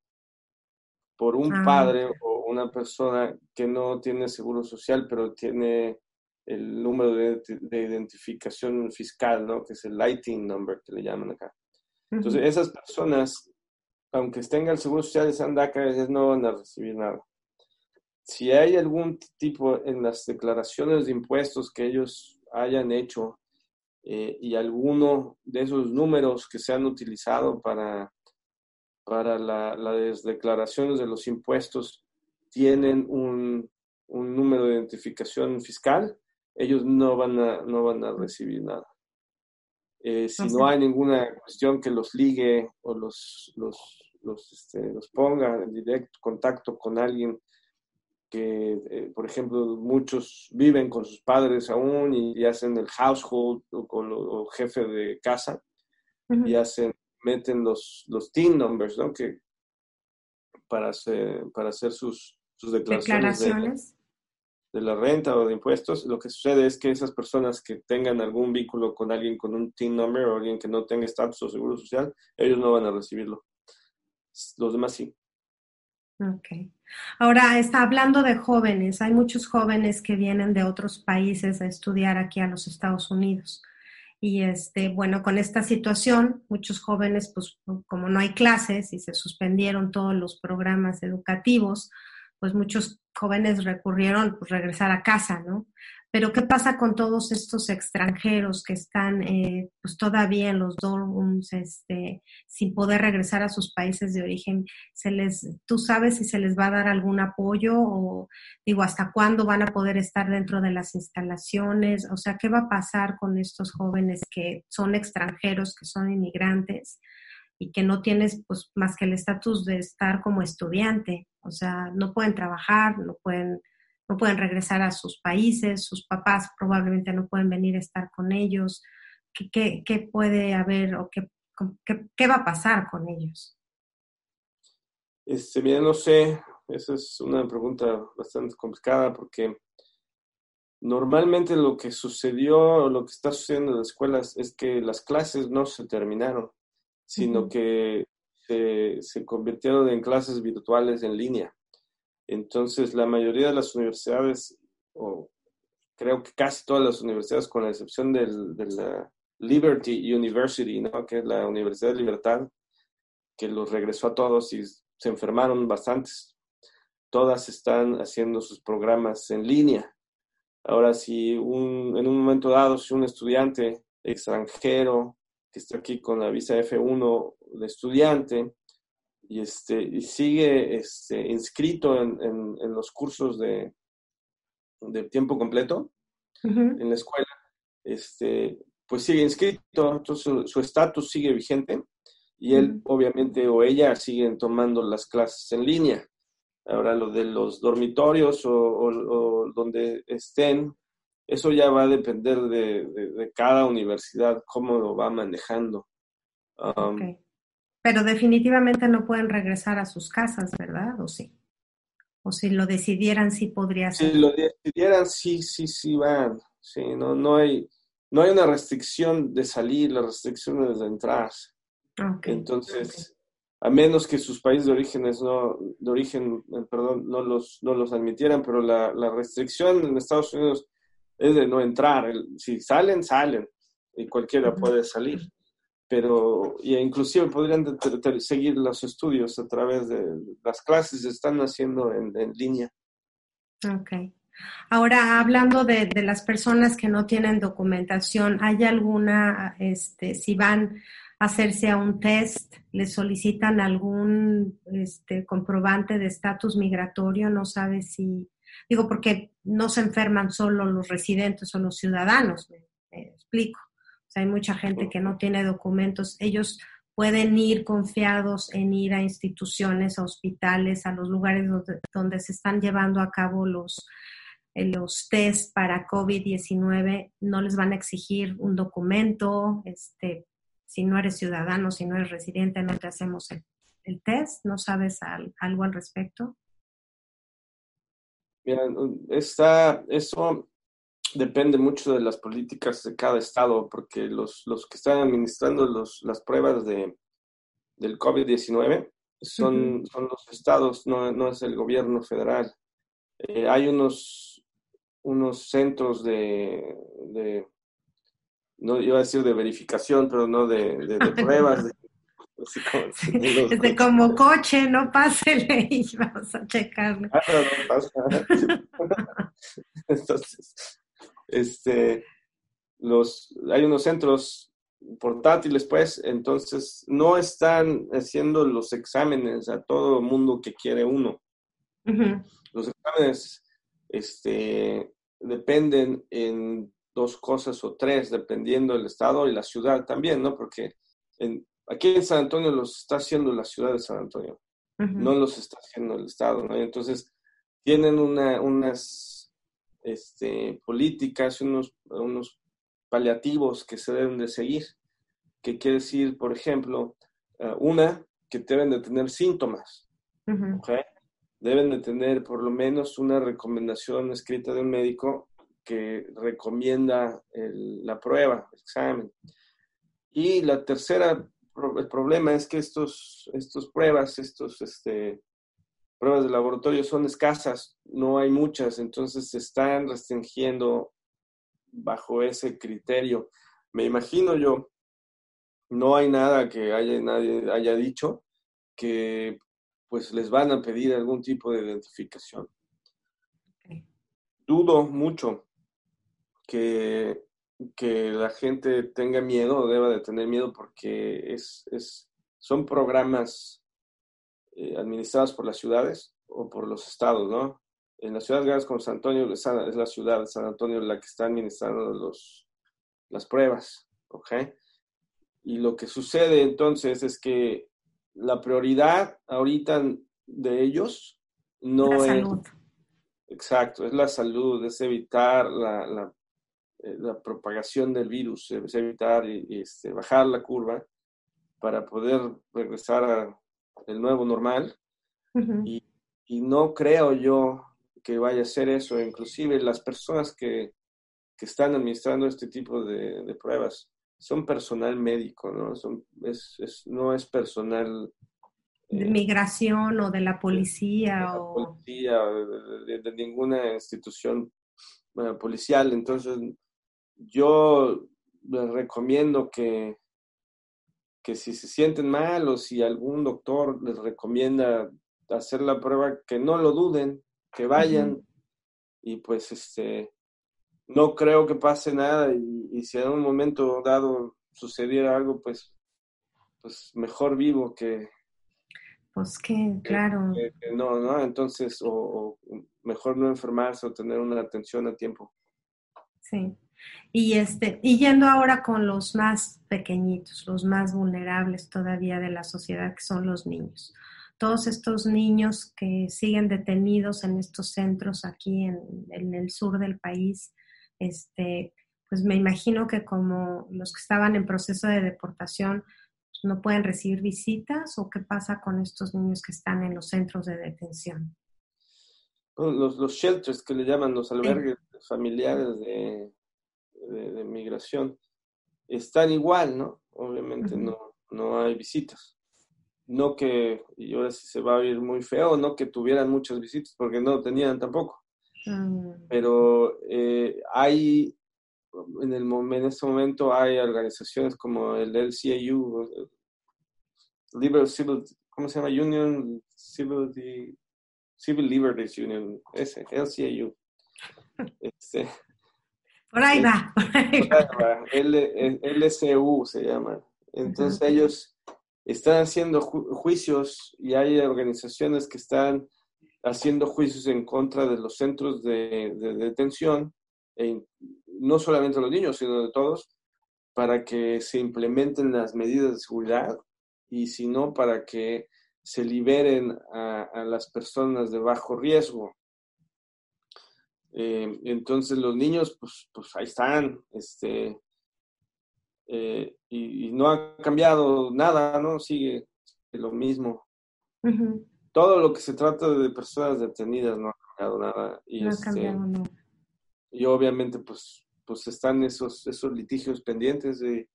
por un ah, padre o una persona que no tiene seguro social, pero tiene el número de, identificación fiscal, ¿no? Que es el lighting number que le llaman acá. Entonces, esas personas, aunque tengan el seguro social de Sandaca, ellas no van a recibir nada. Si hay algún tipo en las declaraciones de impuestos que ellos hayan hecho eh, y alguno de esos números que se han utilizado para para las declaraciones de los impuestos tienen un, número de identificación fiscal, ellos no van a, no van a recibir nada. Eh, si no hay ninguna cuestión que los ligue o los, los, los, este, los ponga en directo contacto con alguien que, eh, por ejemplo, muchos viven con sus padres aún y, hacen el household o con el jefe de casa y hacen meten los, los team numbers, ¿no? Que para hacer, para hacer sus, sus declaraciones. de la renta o de impuestos, lo que sucede es que esas personas que tengan algún vínculo con alguien con un team number o alguien que no tenga estatus o seguro social, ellos no van a recibirlo. Los demás sí. Ok. Ahora, está hablando de jóvenes. Hay muchos jóvenes que vienen de otros países a estudiar aquí a los Estados Unidos. Y este, bueno, con esta situación, muchos jóvenes, pues como no hay clases y se suspendieron todos los programas educativos, pues muchos jóvenes recurrieron pues regresar a casa, ¿no? Pero ¿qué pasa con todos estos extranjeros que están eh, pues todavía en los dorms, este, sin poder regresar a sus países de origen? ¿Se les, ¿Tú sabes si se les va a dar algún apoyo o digo, hasta cuándo van a poder estar dentro de las instalaciones? O sea, ¿qué va a pasar con estos jóvenes que son extranjeros, que son inmigrantes? y que no tienes pues más que el estatus de estar como estudiante, o sea, no pueden trabajar, no pueden no pueden regresar a sus países, sus papás probablemente no pueden venir a estar con ellos. ¿Qué, qué, puede haber o qué, qué, va a pasar con ellos? Este, bien, no sé, esa es una pregunta bastante complicada porque normalmente lo que sucedió, lo que está sucediendo en las escuelas es que las clases no se terminaron, sino que se, se convirtieron en clases virtuales en línea. Entonces, la mayoría de las universidades, o creo que casi todas las universidades, con la excepción del, de la Liberty University, ¿no? que es la Universidad de Libertad, que los regresó a todos y se enfermaron bastantes, todas están haciendo sus programas en línea. Ahora, si un, en un momento dado, si un estudiante extranjero que está aquí con la visa F1 de estudiante y, este, y sigue este, inscrito en, en, los cursos de, de tiempo completo en la escuela, este, pues sigue inscrito, entonces su estatus sigue vigente y él obviamente o ella siguen tomando las clases en línea. Ahora lo de los dormitorios o, o, donde estén, eso ya va a depender de, de, cada universidad, cómo lo va manejando. Um, pero definitivamente no pueden regresar a sus casas, ¿verdad? ¿O sí? O si lo decidieran, sí podría ser. Si lo decidieran, sí, sí, sí van. Sí, no, no hay, no hay una restricción de salir, la restricción es de entrar. Entonces, a menos que sus países de orígenes no, de origen, eh, perdón, no los, no los admitieran, pero la, la restricción en Estados Unidos es de no entrar. si salen, salen y cualquiera puede salir pero y inclusive podrían seguir los estudios a través de las clases que están haciendo en, línea. Ok. Ahora, hablando de, de, las personas que no tienen documentación, ¿hay alguna, este, si van a hacerse a un test, les solicitan algún este, comprobante de estatus migratorio? No sabe si, digo, porque no se enferman solo los residentes o los ciudadanos, me explico hay mucha gente que no tiene documentos. Ellos pueden ir confiados en ir a instituciones, a hospitales, a los lugares donde, se están llevando a cabo los, eh, los test para COVID-19. No les van a exigir un documento. Este, si no eres ciudadano, si no eres residente, no te hacemos el, test. ¿No sabes algo al respecto? Mira, está, eso depende mucho de las políticas de cada estado, porque los, los que están administrando los, las pruebas de, del COVID-19 son, son los estados, no, no, es el gobierno federal. Eh, hay unos, unos centros de, de, no iba a decir de verificación, pero no de, de, pruebas. de, como, como coche, no pásele y vamos a checarlo. Ah, no pasa. Entonces, este, los, hay unos centros portátiles, pues, entonces no están haciendo los exámenes a todo el mundo que quiere uno. Los exámenes este, dependen en dos cosas o tres, dependiendo del estado y la ciudad también, ¿no? Porque en, aquí en San Antonio los está haciendo la ciudad de San Antonio, no los está haciendo el estado, ¿no? entonces tienen una, unas este, políticas, unos, unos paliativos que se deben de seguir, que quiere decir, por ejemplo, eh, una, que deben de tener síntomas, deben de tener por lo menos una recomendación escrita de un médico que recomienda la prueba, el examen. Y la tercera, el problema es que estos, estos pruebas, estos este, pruebas de laboratorio son escasas, no hay muchas, entonces se están restringiendo bajo ese criterio. Me imagino yo, no hay nada que haya, nadie haya dicho que pues les van a pedir algún tipo de identificación. Dudo mucho que, que, la gente tenga miedo o deba de tener miedo porque es, es son programas eh, administrados por las ciudades o por los estados, ¿no? En las ciudades grandes como San Antonio, es la ciudad de San Antonio la que está administrando los, las pruebas, ¿ok? Y lo que sucede entonces es que la prioridad ahorita de ellos no la es... Exacto, es la salud, es evitar la, la, eh, la propagación del virus, es evitar y, este, bajar la curva para poder regresar al nuevo normal. Uh -huh. y, y, no creo yo que vaya a ser eso. Inclusive las personas que, que están administrando este tipo de, de pruebas son personal médico, ¿no? Son, es, es, no es personal... Eh, de migración o de la policía. De, la o... policía, de, de, de, ninguna institución bueno, policial. Entonces, yo les recomiendo que, que si se sienten mal o si algún doctor les recomienda hacer la prueba, que no lo duden, que vayan. Uh -huh. Y pues, este, no creo que pase nada y, y, si en un momento dado sucediera algo, pues, pues mejor vivo que... Pues que, claro. Que, que no, ¿no? Entonces, o, o, mejor no enfermarse o tener una atención a tiempo. Sí. Y, este, y yendo ahora con los más pequeñitos, los más vulnerables todavía de la sociedad, que son los niños. Todos estos niños que siguen detenidos en estos centros aquí en, en el sur del país, este, pues me imagino que como los que estaban en proceso de deportación pues no pueden recibir visitas o qué pasa con estos niños que están en los centros de detención. Los, los shelters que le llaman los albergues sí. familiares de, de, de, migración están igual, ¿no? Obviamente no, no hay visitas. No que, y ahora sí se va a oír muy feo, no que tuvieran muchas visitas, porque no tenían tampoco. Mm. Pero eh, hay, en, el, en este momento hay organizaciones como el LCAU, Liberal Civil, ¿cómo se llama? Union Civil, Civil Liberties Union, ese, LCAU. Este, por ahí va. L, LCU se llama. Entonces uh -huh. ellos están haciendo ju juicios y hay organizaciones que están haciendo juicios en contra de los centros de, de, de detención, e no solamente de los niños, sino de todos, para que se implementen las medidas de seguridad y si no, para que se liberen a, a las personas de bajo riesgo. Eh, entonces los niños, pues, pues ahí están, este, eh, y, y, no ha cambiado nada, ¿no? Sigue lo mismo. Uh -huh todo lo que se trata de personas detenidas no ha cambiado nada. Y, no ha este, cambiado nada. Y obviamente, pues, pues están esos, esos litigios pendientes de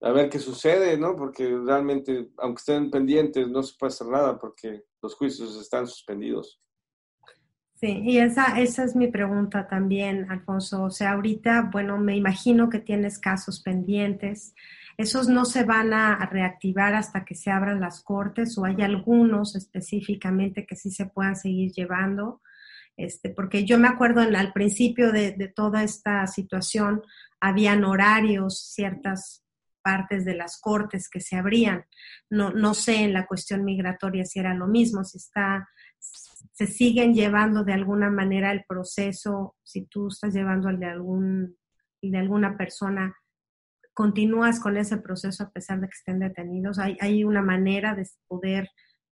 a ver qué sucede, ¿no? Porque realmente, aunque estén pendientes, no se puede hacer nada porque los juicios están suspendidos. Sí, y esa, esa es mi pregunta también, Alfonso. O sea, ahorita, bueno, me imagino que tienes casos pendientes esos no se van a reactivar hasta que se abran las cortes o hay algunos específicamente que sí se puedan seguir llevando. Este, porque yo me acuerdo en, al principio de, de toda esta situación, habían horarios, ciertas partes de las cortes que se abrían. No, no sé en la cuestión migratoria si era lo mismo, si está, se siguen llevando de alguna manera el proceso, si tú estás llevando el de algún, de alguna persona continúas con ese proceso a pesar de que estén detenidos? ¿Hay, hay una manera de poder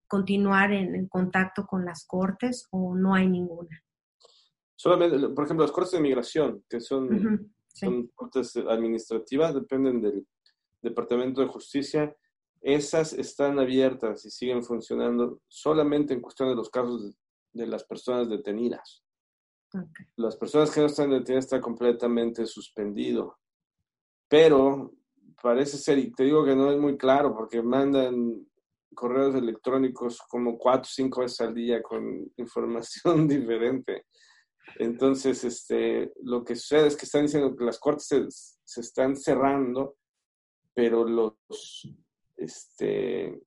continuar en, en, contacto con las cortes o no hay ninguna? Solamente, por ejemplo, las cortes de migración, que son, uh -huh, sí. son cortes administrativas, dependen del Departamento de Justicia, esas están abiertas y siguen funcionando solamente en cuestión de los casos de las personas detenidas. Las personas que no están detenidas está completamente suspendido. Pero parece ser, y te digo que no es muy claro, porque mandan correos electrónicos como cuatro o cinco veces al día con información diferente. Entonces, este, lo que sucede es que están diciendo que las cortes se, se están cerrando, pero los, este,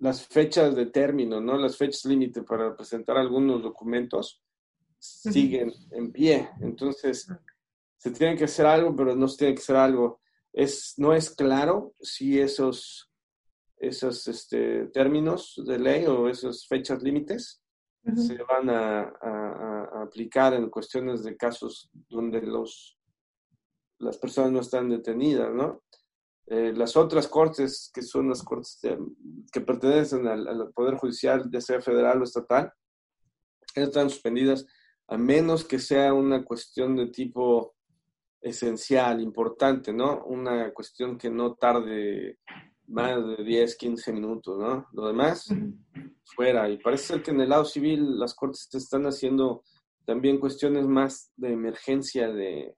las fechas de término, ¿no? Las fechas límite para presentar algunos documentos siguen en pie. Entonces, se tiene que hacer algo, pero no se tiene que hacer algo. Es, no es claro si esos, esos este, términos de ley o esas fechas límites se van a, a, aplicar en cuestiones de casos donde los, las personas no están detenidas, ¿no? Eh, las otras cortes, que son las cortes que pertenecen al, Poder Judicial, ya sea federal o estatal, están suspendidas a menos que sea una cuestión de tipo esencial, importante, ¿no? Una cuestión que no tarde más de 10, 15 minutos, ¿no? Lo demás, fuera. Y parece ser que en el lado civil las cortes te están haciendo también cuestiones más de emergencia, de,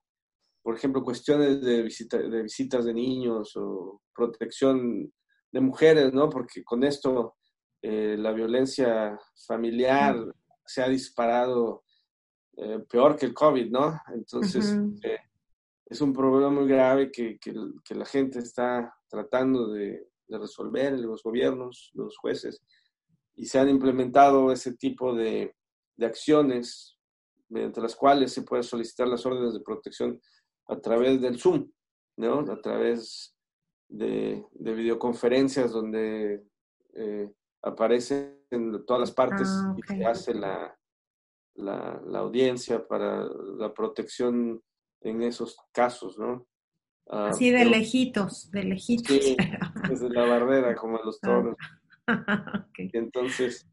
por ejemplo, cuestiones de, visita, de visitas de niños o protección de mujeres, ¿no? Porque con esto eh, la violencia familiar se ha disparado eh, peor que el COVID, ¿no? Entonces, eh, es un problema muy grave que, que, la gente está tratando de, de, resolver, los gobiernos, los jueces, y se han implementado ese tipo de, de acciones mediante las cuales se puede solicitar las órdenes de protección a través del Zoom, ¿no? A través de, de videoconferencias donde eh, aparecen en todas las partes ah, y se hace la, la, la, audiencia para la protección en esos casos, ¿no? Ah, Así de lejitos, de lejitos. Sí, desde la barrera, como los ah. toros. Entonces,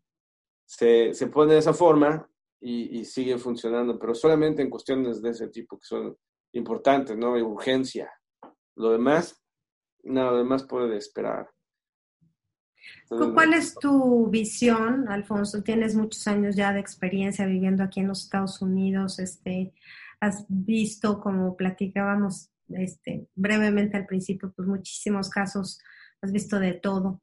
se, se, pone de esa forma y, y, sigue funcionando, pero solamente en cuestiones de ese tipo que son importante, ¿no? Hay urgencia. Lo demás, nada, lo demás puede esperar. ¿Cuál es tu visión, Alfonso? Tienes muchos años ya de experiencia viviendo aquí en los Estados Unidos. Este, has visto, como platicábamos este, brevemente al principio, pues muchísimos casos, has visto de todo.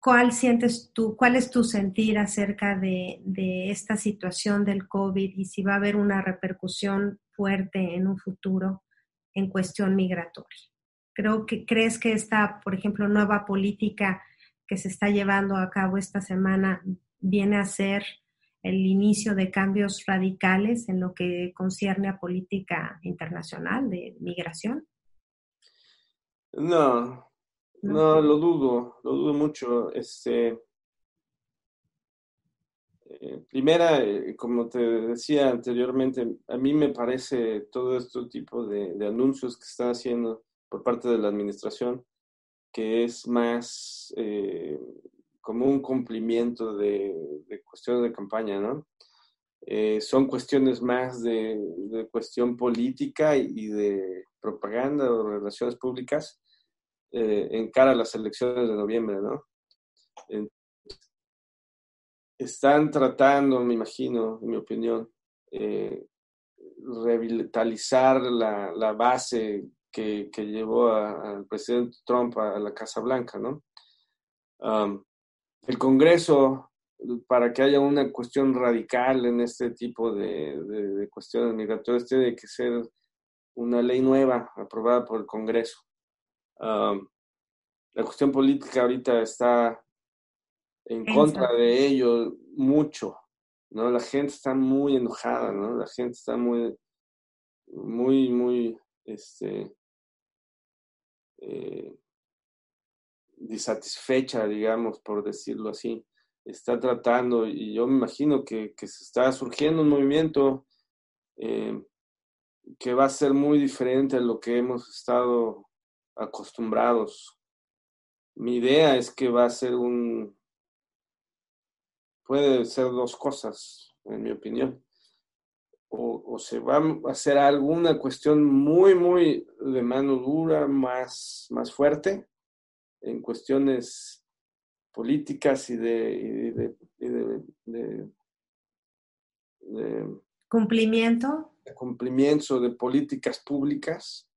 ¿Cuál sientes tú, cuál es tu sentir acerca de, de esta situación del COVID y si va a haber una repercusión fuerte en un futuro en cuestión migratoria. Creo que crees que esta, por ejemplo, nueva política que se está llevando a cabo esta semana viene a ser el inicio de cambios radicales en lo que concierne a política internacional de migración? No, no, lo dudo, lo dudo mucho. Este, eh, primera, eh, como te decía anteriormente, a mí me parece todo este tipo de, anuncios que está haciendo por parte de la administración, que es más eh, como un cumplimiento de, cuestiones de campaña, ¿no? son cuestiones más de, cuestión política y de propaganda o relaciones públicas en cara a las elecciones de noviembre, ¿no? Están tratando, me imagino, en mi opinión, eh, revitalizar la, la base que, que llevó al presidente Trump a, la Casa Blanca, ¿no? el Congreso, para que haya una cuestión radical en este tipo de, de, cuestiones migratorias, tiene que ser una ley nueva aprobada por el Congreso. la cuestión política ahorita está en contra de ellos mucho, ¿no? La gente está muy enojada, ¿no? La gente está muy, muy, muy, este, eh, disatisfecha, digamos, por decirlo así. Está tratando, y yo me imagino que, que se está surgiendo un movimiento eh, que va a ser muy diferente a lo que hemos estado acostumbrados. Mi idea es que va a ser un, puede ser dos cosas, en mi opinión. O, se va a hacer alguna cuestión muy, muy de mano dura, más, más fuerte, en cuestiones políticas y de, cumplimiento, de cumplimiento de políticas públicas,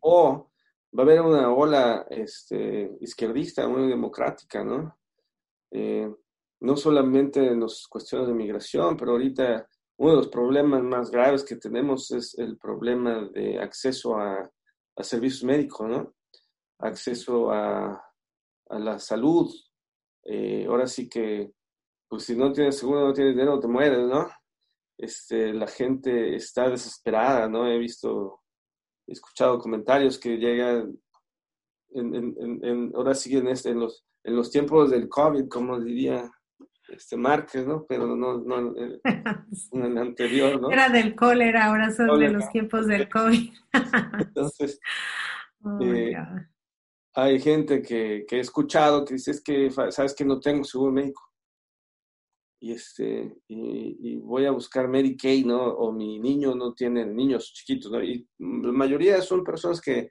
o va a haber una ola este, izquierdista, muy democrática, ¿no? Eh, no solamente en las cuestiones de migración, pero ahorita uno de los problemas más graves que tenemos es el problema de acceso a, servicios médicos, ¿no? Acceso a, la salud. Eh, ahora sí que, pues si no tienes seguro, no tienes dinero, te mueres, ¿no? Este, la gente está desesperada, ¿no? He visto, he escuchado comentarios que llegan, en, ahora sí en, este, en, los, en los tiempos del COVID, como diría este Márquez, ¿no? Pero no, no en el anterior, ¿no? Era del cólera, ahora son de los tiempos del COVID. Entonces, oh, eh, hay gente que, que, he escuchado que dice, es que, sabes que no tengo seguro médico. Y, este, y, voy a buscar Medicaid, ¿no? O mi niño no tiene, niños chiquitos, ¿no? Y la mayoría son personas que,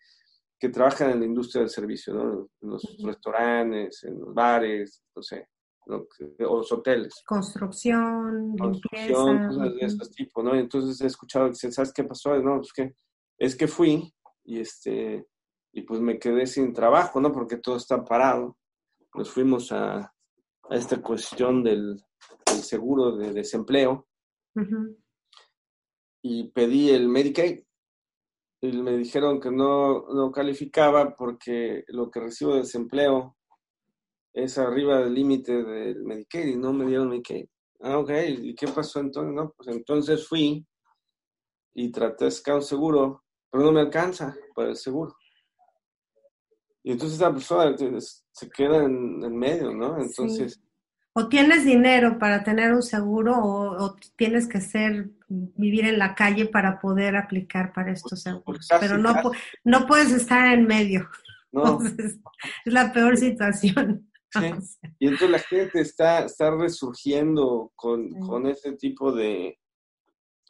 que trabajan en la industria del servicio, ¿no? En los restaurantes, en los bares, no sé los hoteles. Construcción, Construcción, cosas de ese tipo, ¿no? Entonces he escuchado, ¿sabes qué pasó? No, pues que es que fui y este y pues me quedé sin trabajo, ¿no? Porque todo está parado. Nos fuimos a, a esta cuestión del, seguro de desempleo y pedí el Medicaid y me dijeron que no, no calificaba porque lo que recibo de desempleo es arriba del límite del Medicaid y no me dieron Medicaid. Ah, ok, ¿y qué pasó entonces? No, pues entonces fui y traté de sacar un seguro, pero no me alcanza para el seguro. Y entonces la persona se queda en, medio, ¿no? Entonces... O tienes dinero para tener un seguro o, tienes que ser, vivir en la calle para poder aplicar para estos seguros. pero no, no puedes estar en medio. No. es la peor situación. Y entonces la gente está, está resurgiendo con, con ese tipo de,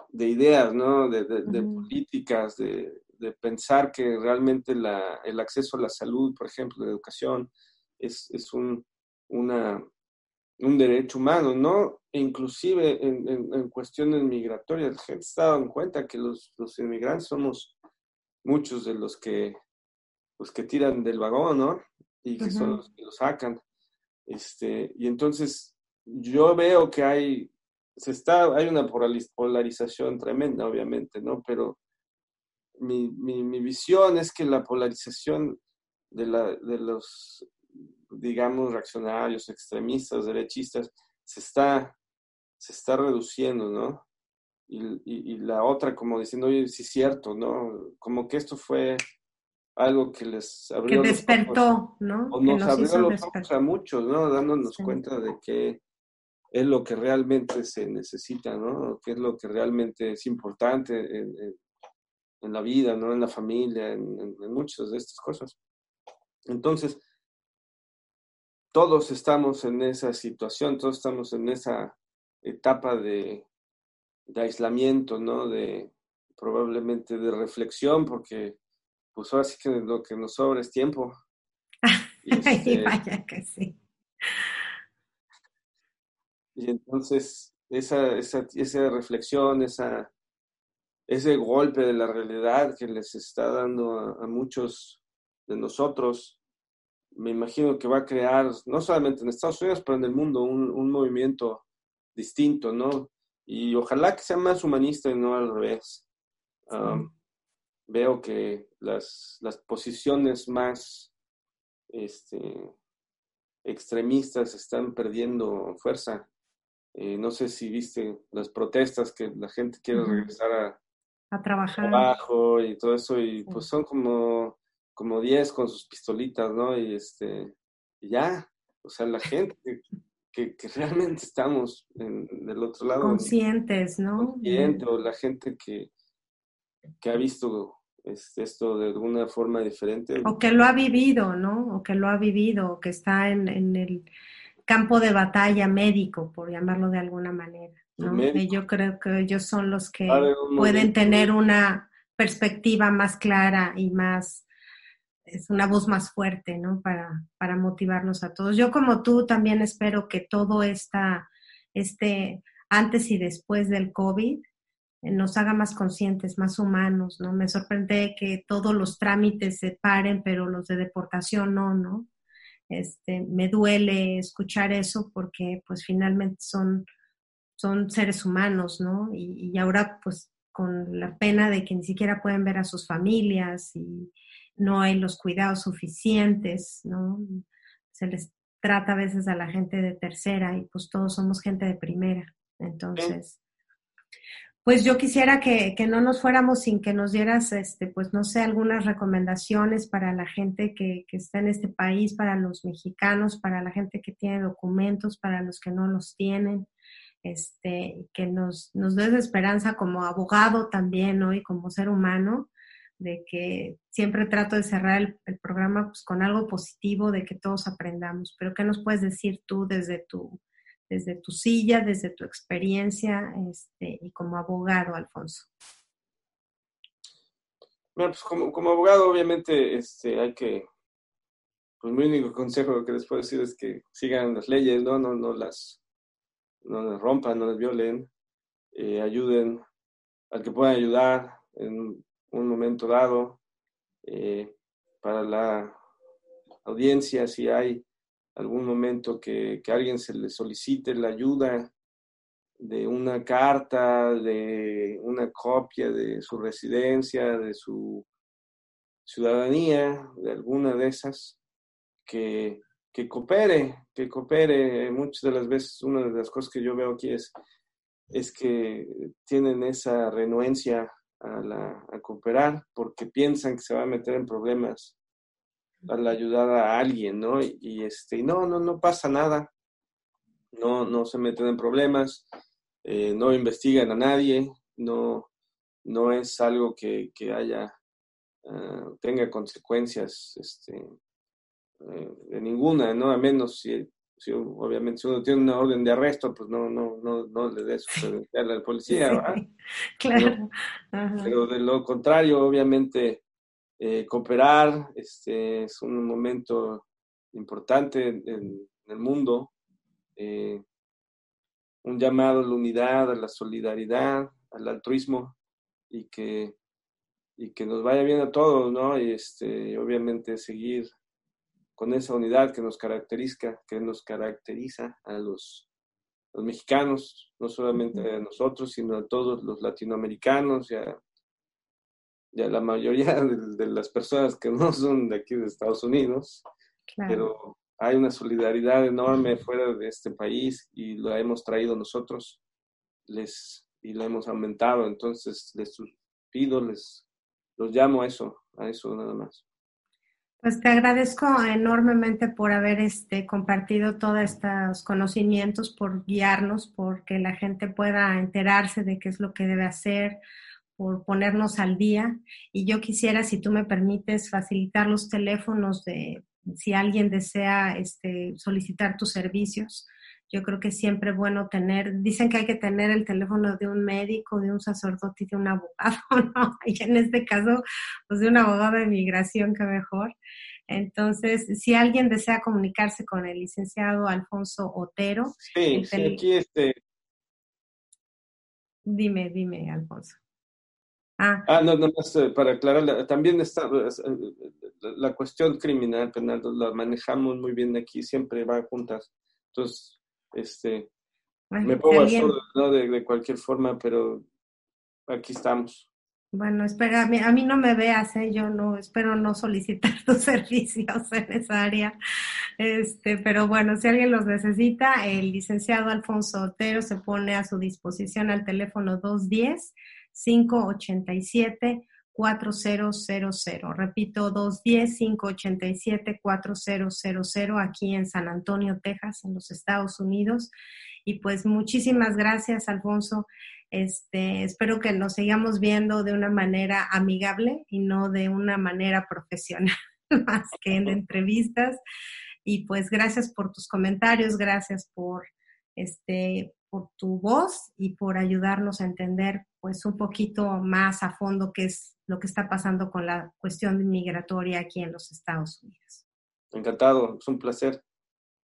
de ideas, ¿no? De, de, políticas, de, de, pensar que realmente la, el acceso a la salud, por ejemplo, la educación, es, es un, una, un derecho humano, ¿no? E inclusive en, en, cuestiones migratorias, la gente está dando cuenta que los, los inmigrantes somos muchos de los que, los que tiran del vagón, ¿no? Y que son los que lo sacan. Este, y entonces yo veo que hay, se está, hay una polarización tremenda, obviamente, ¿no? Pero mi, mi, mi visión es que la polarización de, la, de los, digamos, reaccionarios, extremistas, derechistas, se está, se está reduciendo, ¿no? Y, y, y, la otra como diciendo, oye, sí es cierto, ¿no? Como que esto fue algo que les abrió que despertó, ¿no? O nos, abrió los ojos a muchos, ¿no? Dándonos cuenta de qué es lo que realmente se necesita, ¿no? Qué es lo que realmente es importante en, en, la vida, ¿no? En la familia, en, en, muchas de estas cosas. Entonces, todos estamos en esa situación, todos estamos en esa etapa de, de aislamiento, ¿no? De probablemente de reflexión, porque pues ahora sí que lo que nos sobra es tiempo. y, este, vaya que sí. Y entonces, esa, esa, esa reflexión, esa, ese golpe de la realidad que les está dando a, muchos de nosotros, me imagino que va a crear, no solamente en Estados Unidos, pero en el mundo, un, un movimiento distinto, ¿no? Y ojalá que sea más humanista y no al revés veo que las, las posiciones más este, extremistas están perdiendo fuerza. Eh, no sé si viste las protestas que la gente quiere regresar a, a trabajar. Trabajo y todo eso, y pues son como, como 10 con sus pistolitas, ¿no? Y este, ya, o sea, la gente que, que, realmente estamos en, del otro lado. Conscientes, ¿no? Consciente, o la gente que, que ha visto esto de alguna forma diferente. O que lo ha vivido, ¿no? O que lo ha vivido, o que está en, en el campo de batalla médico, por llamarlo de alguna manera. ¿no? yo creo que ellos son los que pueden tener una perspectiva más clara y más, es una voz más fuerte, ¿no? Para, para motivarnos a todos. Yo como tú también espero que todo esta, este antes y después del COVID nos haga más conscientes, más humanos, ¿no? Me sorprende que todos los trámites se paren, pero los de deportación no, ¿no? Este, me duele escuchar eso porque pues finalmente son, son seres humanos, ¿no? Y, y ahora pues con la pena de que ni siquiera pueden ver a sus familias y no hay los cuidados suficientes, ¿no? Se les trata a veces a la gente de tercera y pues todos somos gente de primera. Entonces, pues yo quisiera que, no nos fuéramos sin que nos dieras, este, pues no sé, algunas recomendaciones para la gente que, está en este país, para los mexicanos, para la gente que tiene documentos, para los que no los tienen, este, que nos, nos des esperanza como abogado también, ¿no? Y como ser humano, de que siempre trato de cerrar el, el, programa pues, con algo positivo, de que todos aprendamos. Pero ¿qué nos puedes decir tú desde tu desde tu silla, desde tu experiencia este, y como abogado, Alfonso? Bueno, pues como, como abogado, obviamente, este, hay que, pues mi único consejo que les puedo decir es que sigan las leyes, no, no, no las, no las rompan, no las violen, eh, ayuden al que puedan ayudar en un momento dado. Eh, para la audiencia, si hay algún momento que, que alguien se le solicite la ayuda de una carta, de una copia de su residencia, de su ciudadanía, de alguna de esas, que, que coopere, que coopere. Muchas de las veces, una de las cosas que yo veo aquí es, es que tienen esa renuencia a, la, cooperar porque piensan que se va a meter en problemas la ayudar a alguien, ¿no? Y, este, no, no, no pasa nada, no, no se meten en problemas, eh, no investigan a nadie, no, no es algo que, que haya, ah, tenga consecuencias este, eh, de ninguna, ¿no? A menos si, si, obviamente, si uno tiene una orden de arresto, pues no, no, no, no le des su al policía, ¿verdad? claro. pero de lo contrario, obviamente, eh, cooperar, este, es un momento importante en, el mundo, eh, un llamado a la unidad, a la solidaridad, al altruismo y que, y que nos vaya bien a todos, ¿no? Y este, obviamente seguir con esa unidad que nos caracteriza, que nos caracteriza a los, los mexicanos, no solamente a nosotros, sino a todos los latinoamericanos y a, ya la mayoría de, las personas que no son de aquí de Estados Unidos, pero hay una solidaridad enorme fuera de este país y lo hemos traído nosotros les, y la hemos aumentado. Entonces les pido, les los llamo a eso, a eso nada más. Pues te agradezco enormemente por haber este, compartido todos estos conocimientos, por guiarnos, por que la gente pueda enterarse de qué es lo que debe hacer, por ponernos al día. Y yo quisiera, si tú me permites, facilitar los teléfonos de si alguien desea este, solicitar tus servicios. Yo creo que es siempre bueno tener, dicen que hay que tener el teléfono de un médico, de un sacerdote y de un abogado, ¿no? Y en este caso, pues de un abogado de migración, que mejor. Entonces, si alguien desea comunicarse con el licenciado Alfonso Otero. Sí, sí aquí este. Dime, dime, Alfonso. Ah, ah no, no, más eh, para aclarar, también está eh, la cuestión criminal, penal, la manejamos muy bien aquí, siempre van juntas. Entonces, este, me pongo a ¿no? de, de, cualquier forma, pero aquí estamos. Bueno, espera, a mí, a mí no me veas, ¿eh? yo no, espero no solicitar tus servicios en esa área, este, pero bueno, si alguien los necesita, el licenciado Alfonso Otero se pone a su disposición al teléfono 210 587-4000. Repito, 210-587-4000 aquí en San Antonio, Texas, en los Estados Unidos. Y pues muchísimas gracias, Alfonso. Este, espero que nos sigamos viendo de una manera amigable y no de una manera profesional, más que en entrevistas. Y pues gracias por tus comentarios, gracias por este por tu voz y por ayudarnos a entender pues un poquito más a fondo qué es lo que está pasando con la cuestión migratoria aquí en los Estados Unidos. Encantado, es un placer.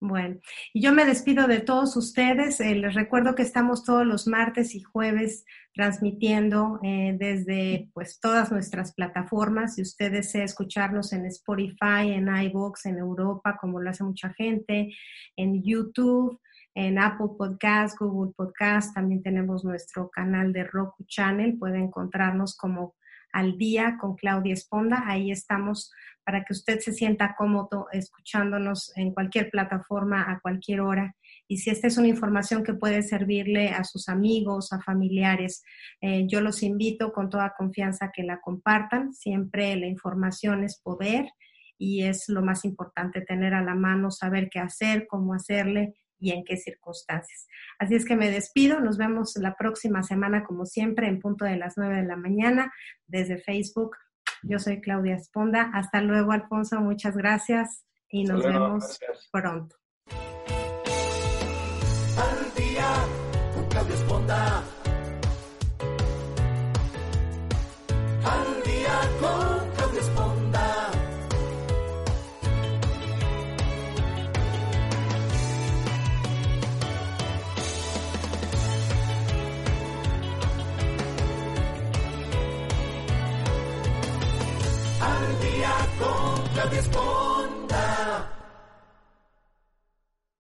Bueno, y yo me despido de todos ustedes. Eh, les recuerdo que estamos todos los martes y jueves transmitiendo eh, desde pues todas nuestras plataformas. Si usted desea escucharnos en Spotify, en iVoox, en Europa, como lo hace mucha gente, en YouTube, en Apple Podcast, Google Podcast, también tenemos nuestro canal de Roku Channel. Puede encontrarnos como al día con Claudia Esponda. Ahí estamos para que usted se sienta cómodo escuchándonos en cualquier plataforma a cualquier hora. Y si esta es una información que puede servirle a sus amigos, a familiares, eh, yo los invito con toda confianza que la compartan. Siempre la información es poder y es lo más importante tener a la mano, saber qué hacer, cómo hacerle y en qué circunstancias. Así es que me despido, nos vemos la próxima semana como siempre en punto de las 9 de la mañana desde Facebook. Yo soy Claudia Esponda. Hasta luego, Alfonso, muchas gracias y nos vemos pronto.